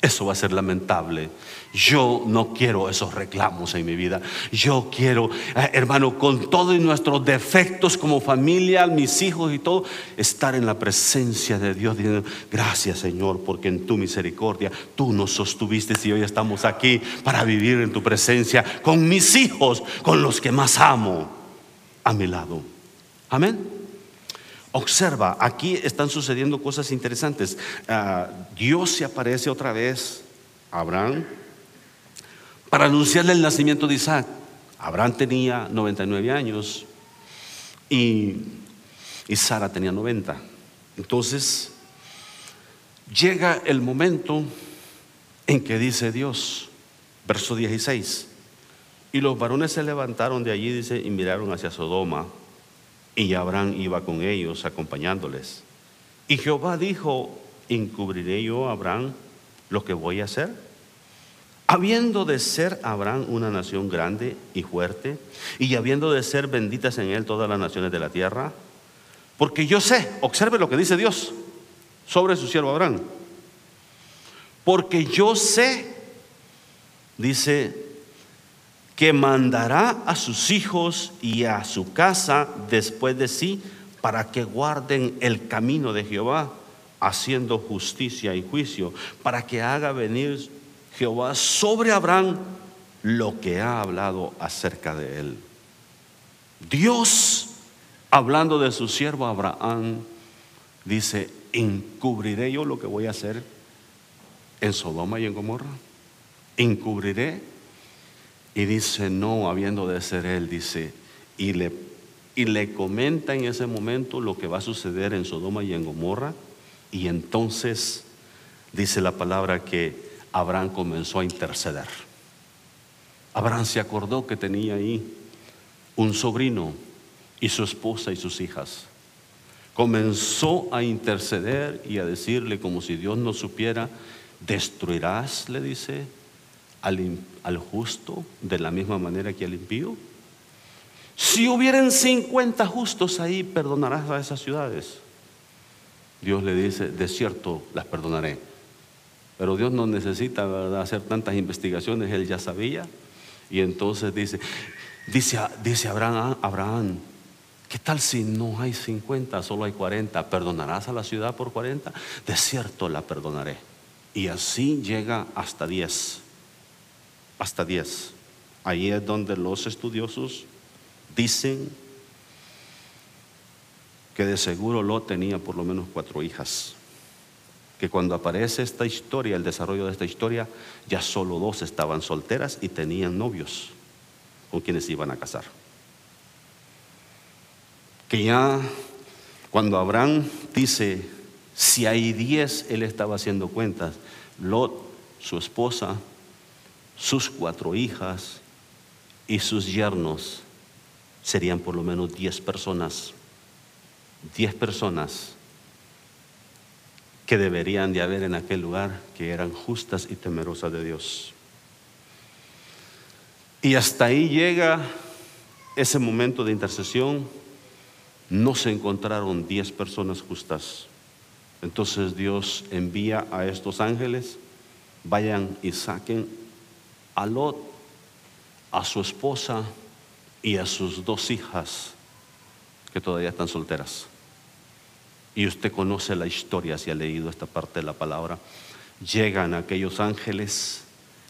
Eso va a ser lamentable. Yo no quiero esos reclamos en mi vida. Yo quiero, eh, hermano, con todos nuestros defectos como familia, mis hijos y todo, estar en la presencia de Dios diciendo, gracias Señor, porque en tu misericordia tú nos sostuviste y hoy estamos aquí para vivir en tu presencia con mis hijos, con los que más amo, a mi lado. Amén. Observa, aquí están sucediendo cosas interesantes. Ah, Dios se aparece otra vez a Abraham para anunciarle el nacimiento de Isaac. Abraham tenía 99 años y, y Sara tenía 90. Entonces, llega el momento en que dice Dios, verso 16, y los varones se levantaron de allí, dice, y miraron hacia Sodoma y Abraham iba con ellos acompañándoles. Y Jehová dijo, ¿encubriré yo a Abraham lo que voy a hacer? Habiendo de ser Abraham una nación grande y fuerte, y habiendo de ser benditas en él todas las naciones de la tierra, porque yo sé, observe lo que dice Dios sobre su siervo Abraham, porque yo sé, dice que mandará a sus hijos y a su casa después de sí para que guarden el camino de Jehová, haciendo justicia y juicio, para que haga venir Jehová sobre Abraham lo que ha hablado acerca de él. Dios, hablando de su siervo Abraham, dice, encubriré yo lo que voy a hacer en Sodoma y en Gomorra. Encubriré y dice, no, habiendo de ser él, dice, y le, y le comenta en ese momento lo que va a suceder en Sodoma y en Gomorra. Y entonces dice la palabra que Abraham comenzó a interceder. Abraham se acordó que tenía ahí un sobrino y su esposa y sus hijas. Comenzó a interceder y a decirle como si Dios no supiera, destruirás, le dice, al, justo de la misma manera que al impío? Si hubieran 50 justos ahí, perdonarás a esas ciudades. Dios le dice, de cierto las perdonaré. Pero Dios no necesita hacer tantas investigaciones, Él ya sabía. Y entonces dice, dice, dice Abraham, Abraham, ¿qué tal si no hay 50, solo hay 40? ¿Perdonarás a la ciudad por 40? De cierto la perdonaré. Y así llega hasta 10 hasta 10. Ahí es donde los estudiosos dicen que de seguro Lot tenía por lo menos cuatro hijas. Que cuando aparece esta historia, el desarrollo de esta historia, ya solo dos estaban solteras y tenían novios con quienes iban a casar. Que ya cuando Abraham dice, si hay diez, él estaba haciendo cuentas. Lot, su esposa, sus cuatro hijas y sus yernos serían por lo menos diez personas, diez personas que deberían de haber en aquel lugar que eran justas y temerosas de Dios. Y hasta ahí llega ese momento de intercesión, no se encontraron diez personas justas. Entonces Dios envía a estos ángeles, vayan y saquen a a su esposa y a sus dos hijas que todavía están solteras. Y usted conoce la historia si ha leído esta parte de la palabra. Llegan aquellos ángeles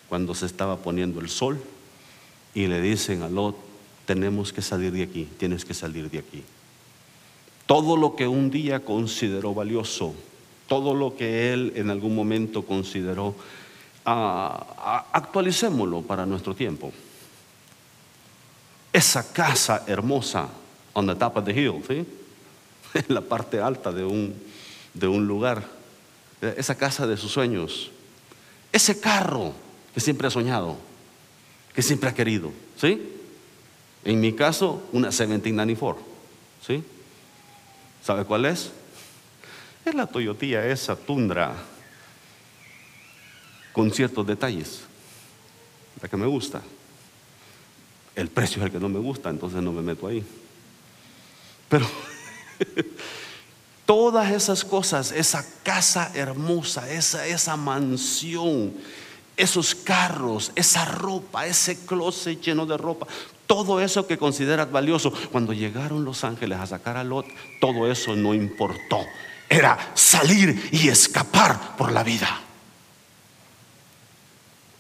cuando se estaba poniendo el sol y le dicen a Lot, tenemos que salir de aquí, tienes que salir de aquí. Todo lo que un día consideró valioso, todo lo que él en algún momento consideró, actualicémoslo para nuestro tiempo. Esa casa hermosa on the top of the hill, en la parte alta de un, de un lugar, esa casa de sus sueños, ese carro que siempre ha soñado, que siempre ha querido, ¿sí? En mi caso, una 1794, ¿sí? ¿Sabe cuál es? Es la Toyotilla esa Tundra con ciertos detalles, la que me gusta. El precio es el que no me gusta, entonces no me meto ahí. Pero todas esas cosas, esa casa hermosa, esa, esa mansión, esos carros, esa ropa, ese closet lleno de ropa, todo eso que consideras valioso, cuando llegaron los ángeles a sacar a Lot, todo eso no importó. Era salir y escapar por la vida.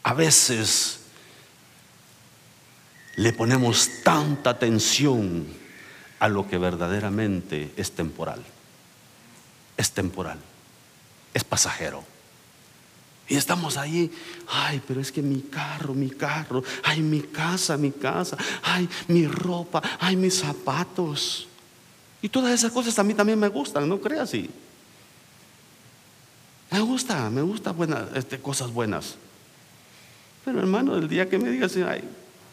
A veces le ponemos tanta atención a lo que verdaderamente es temporal. Es temporal, es pasajero. Y estamos ahí, ay, pero es que mi carro, mi carro, ay, mi casa, mi casa, ay, mi ropa, ay, mis zapatos. Y todas esas cosas a mí también me gustan, no creas así. Me gusta, me gusta buenas, este, cosas buenas. Hermano, el día que me digas, ay,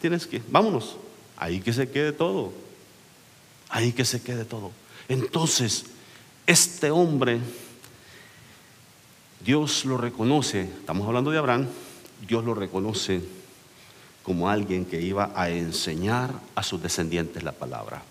tienes que, vámonos, ahí que se quede todo. Ahí que se quede todo. Entonces, este hombre, Dios lo reconoce, estamos hablando de Abraham, Dios lo reconoce como alguien que iba a enseñar a sus descendientes la palabra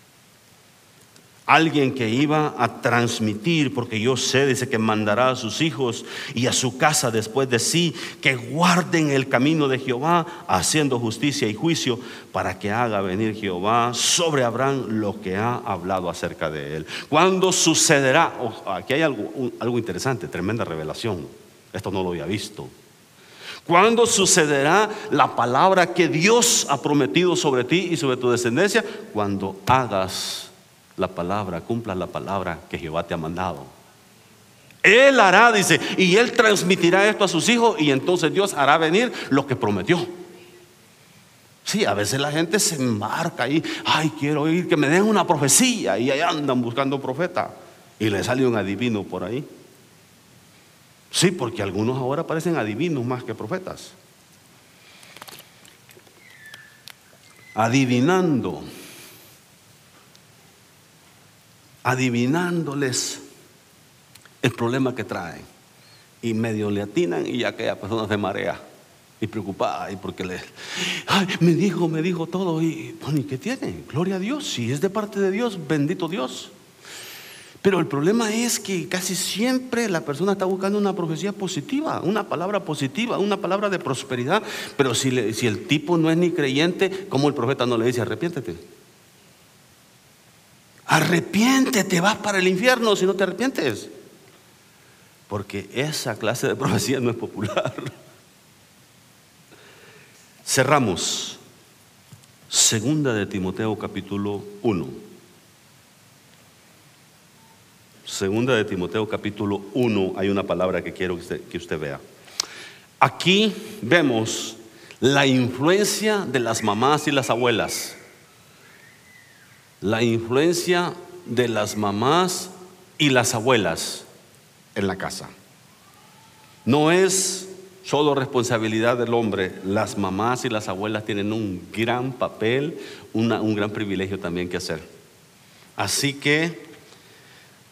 alguien que iba a transmitir, porque yo sé, dice que mandará a sus hijos y a su casa después de sí, que guarden el camino de Jehová, haciendo justicia y juicio, para que haga venir Jehová sobre Abraham lo que ha hablado acerca de él. ¿Cuándo sucederá? aquí hay algo, algo interesante, tremenda revelación. Esto no lo había visto. ¿Cuándo sucederá la palabra que Dios ha prometido sobre ti y sobre tu descendencia? Cuando hagas la palabra, cumpla la palabra que Jehová te ha mandado. Él hará, dice, y él transmitirá esto a sus hijos y entonces Dios hará venir lo que prometió. Sí, a veces la gente se embarca ahí, ay, quiero oír que me den una profecía y ahí andan buscando profeta y le sale un adivino por ahí. Sí, porque algunos ahora parecen adivinos más que profetas. Adivinando adivinándoles el problema que traen. Y medio le atinan y ya aquella persona se marea y preocupada y porque le ay, me dijo, me dijo todo y bueno, ¿y qué tiene? Gloria a Dios, si es de parte de Dios, bendito Dios. Pero el problema es que casi siempre la persona está buscando una profecía positiva, una palabra positiva, una palabra de prosperidad. Pero si, si el tipo no es ni creyente, ¿cómo el profeta no le dice arrepiéntete? Arrepiéntete, vas para el infierno si no te arrepientes. Porque esa clase de profecía no es popular. Cerramos. Segunda de Timoteo capítulo 1. Segunda de Timoteo capítulo 1 hay una palabra que quiero que usted, que usted vea. Aquí vemos la influencia de las mamás y las abuelas la influencia de las mamás y las abuelas en la casa. No es solo responsabilidad del hombre, las mamás y las abuelas tienen un gran papel, un gran privilegio también que hacer. Así que,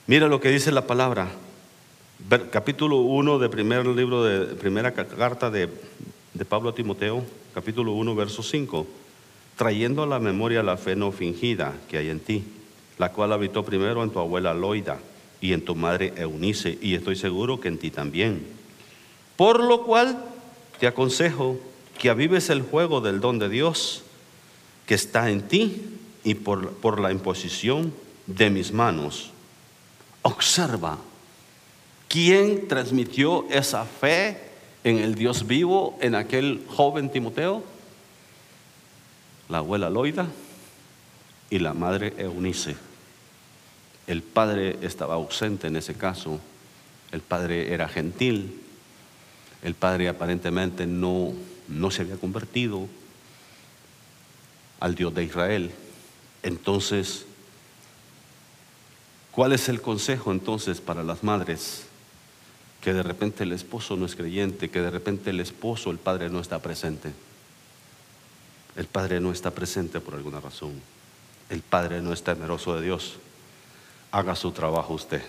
mira lo que dice la palabra, capítulo 1 del primer libro de primera carta de, de Pablo a Timoteo, capítulo 1, verso 5 trayendo a la memoria la fe no fingida que hay en ti, la cual habitó primero en tu abuela Loida y en tu madre Eunice, y estoy seguro que en ti también. Por lo cual te aconsejo que avives el juego del don de Dios que está en ti y por, por la imposición de mis manos. Observa, ¿quién transmitió esa fe en el Dios vivo en aquel joven Timoteo? La abuela Loida y la madre Eunice. El padre estaba ausente en ese caso El padre era gentil. El padre aparentemente no, no se había convertido al Dios de Israel. Entonces, ¿cuál es el consejo entonces para las madres? Que de repente el esposo no es creyente, que de repente el esposo, el padre no está presente. El padre no está presente por alguna razón. El padre no es temeroso de Dios. Haga su trabajo usted.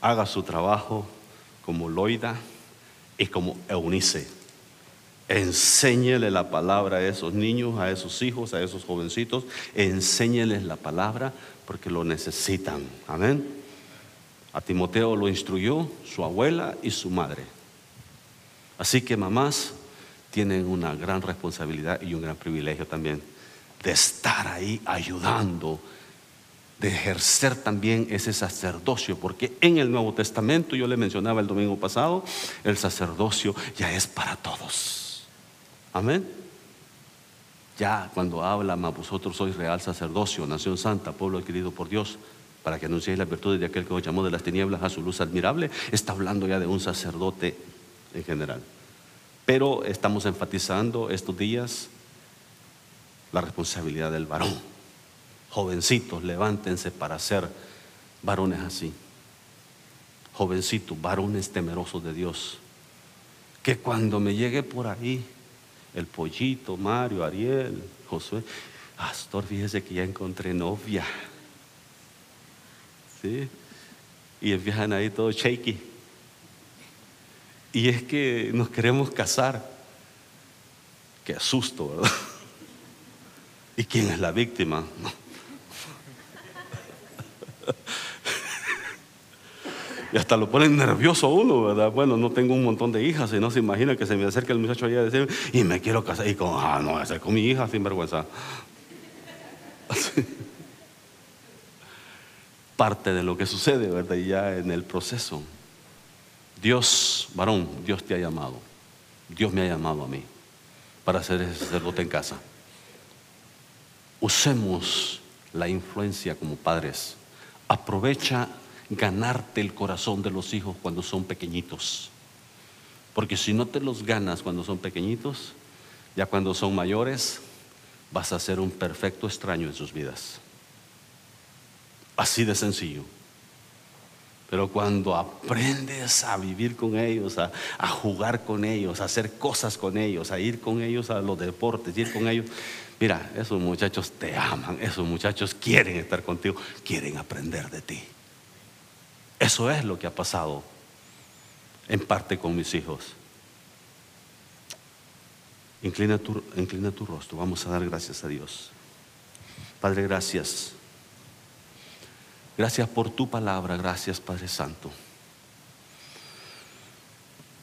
Haga su trabajo como Loida y como Eunice. Enséñele la palabra a esos niños, a esos hijos, a esos jovencitos. Enséñeles la palabra porque lo necesitan. Amén. A Timoteo lo instruyó su abuela y su madre. Así que mamás tienen una gran responsabilidad y un gran privilegio también de estar ahí ayudando, de ejercer también ese sacerdocio, porque en el Nuevo Testamento, yo le mencionaba el domingo pasado, el sacerdocio ya es para todos. Amén. Ya cuando habla, vosotros sois real sacerdocio, nación santa, pueblo adquirido por Dios, para que anunciéis las virtudes de aquel que os llamó de las tinieblas a su luz admirable, está hablando ya de un sacerdote en general. Pero estamos enfatizando estos días la responsabilidad del varón. Jovencitos, levántense para ser varones así. Jovencitos, varones temerosos de Dios. Que cuando me llegue por ahí, el pollito, Mario, Ariel, Josué, Pastor, fíjese que ya encontré novia. ¿Sí? Y empiezan ahí todo shaky. Y es que nos queremos casar. Qué susto, ¿verdad? ¿Y quién es la víctima? Y hasta lo ponen nervioso uno, ¿verdad? Bueno, no tengo un montón de hijas y no se imagina que se me acerca el muchacho allá y decir, y me quiero casar. Y como, ah, no, voy con mi hija sin vergüenza. Parte de lo que sucede, ¿verdad? Ya en el proceso. Dios, varón, Dios te ha llamado. Dios me ha llamado a mí para ser sacerdote en casa usemos la influencia como padres. Aprovecha ganarte el corazón de los hijos cuando son pequeñitos. Porque si no te los ganas cuando son pequeñitos, ya cuando son mayores, vas a ser un perfecto extraño en sus vidas. Así de sencillo. Pero cuando aprendes a vivir con ellos, a, jugar con ellos, a hacer cosas con ellos, a ir con ellos a los deportes, ir con ellos, Mira, esos muchachos te aman, esos muchachos quieren estar contigo, quieren aprender de ti. Eso es lo que ha pasado en parte con mis hijos. Inclina tu rostro, vamos a dar gracias a Dios. Padre, gracias. Gracias por tu palabra, gracias Padre Santo.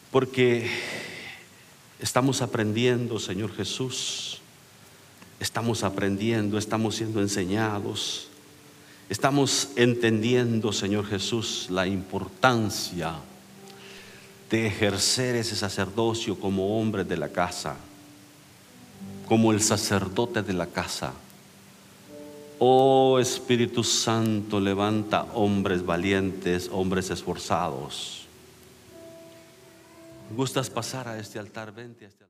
Porque estamos aprendiendo, Señor Jesús, estamos aprendiendo, estamos siendo enseñados, estamos entendiendo, Señor Jesús, la importancia de ejercer ese sacerdocio como hombre de la casa, como el sacerdote de la casa. Oh Espíritu Santo, levanta hombres valientes, hombres esforzados. ¿Gustas pasar a este altar? Vente a este altar.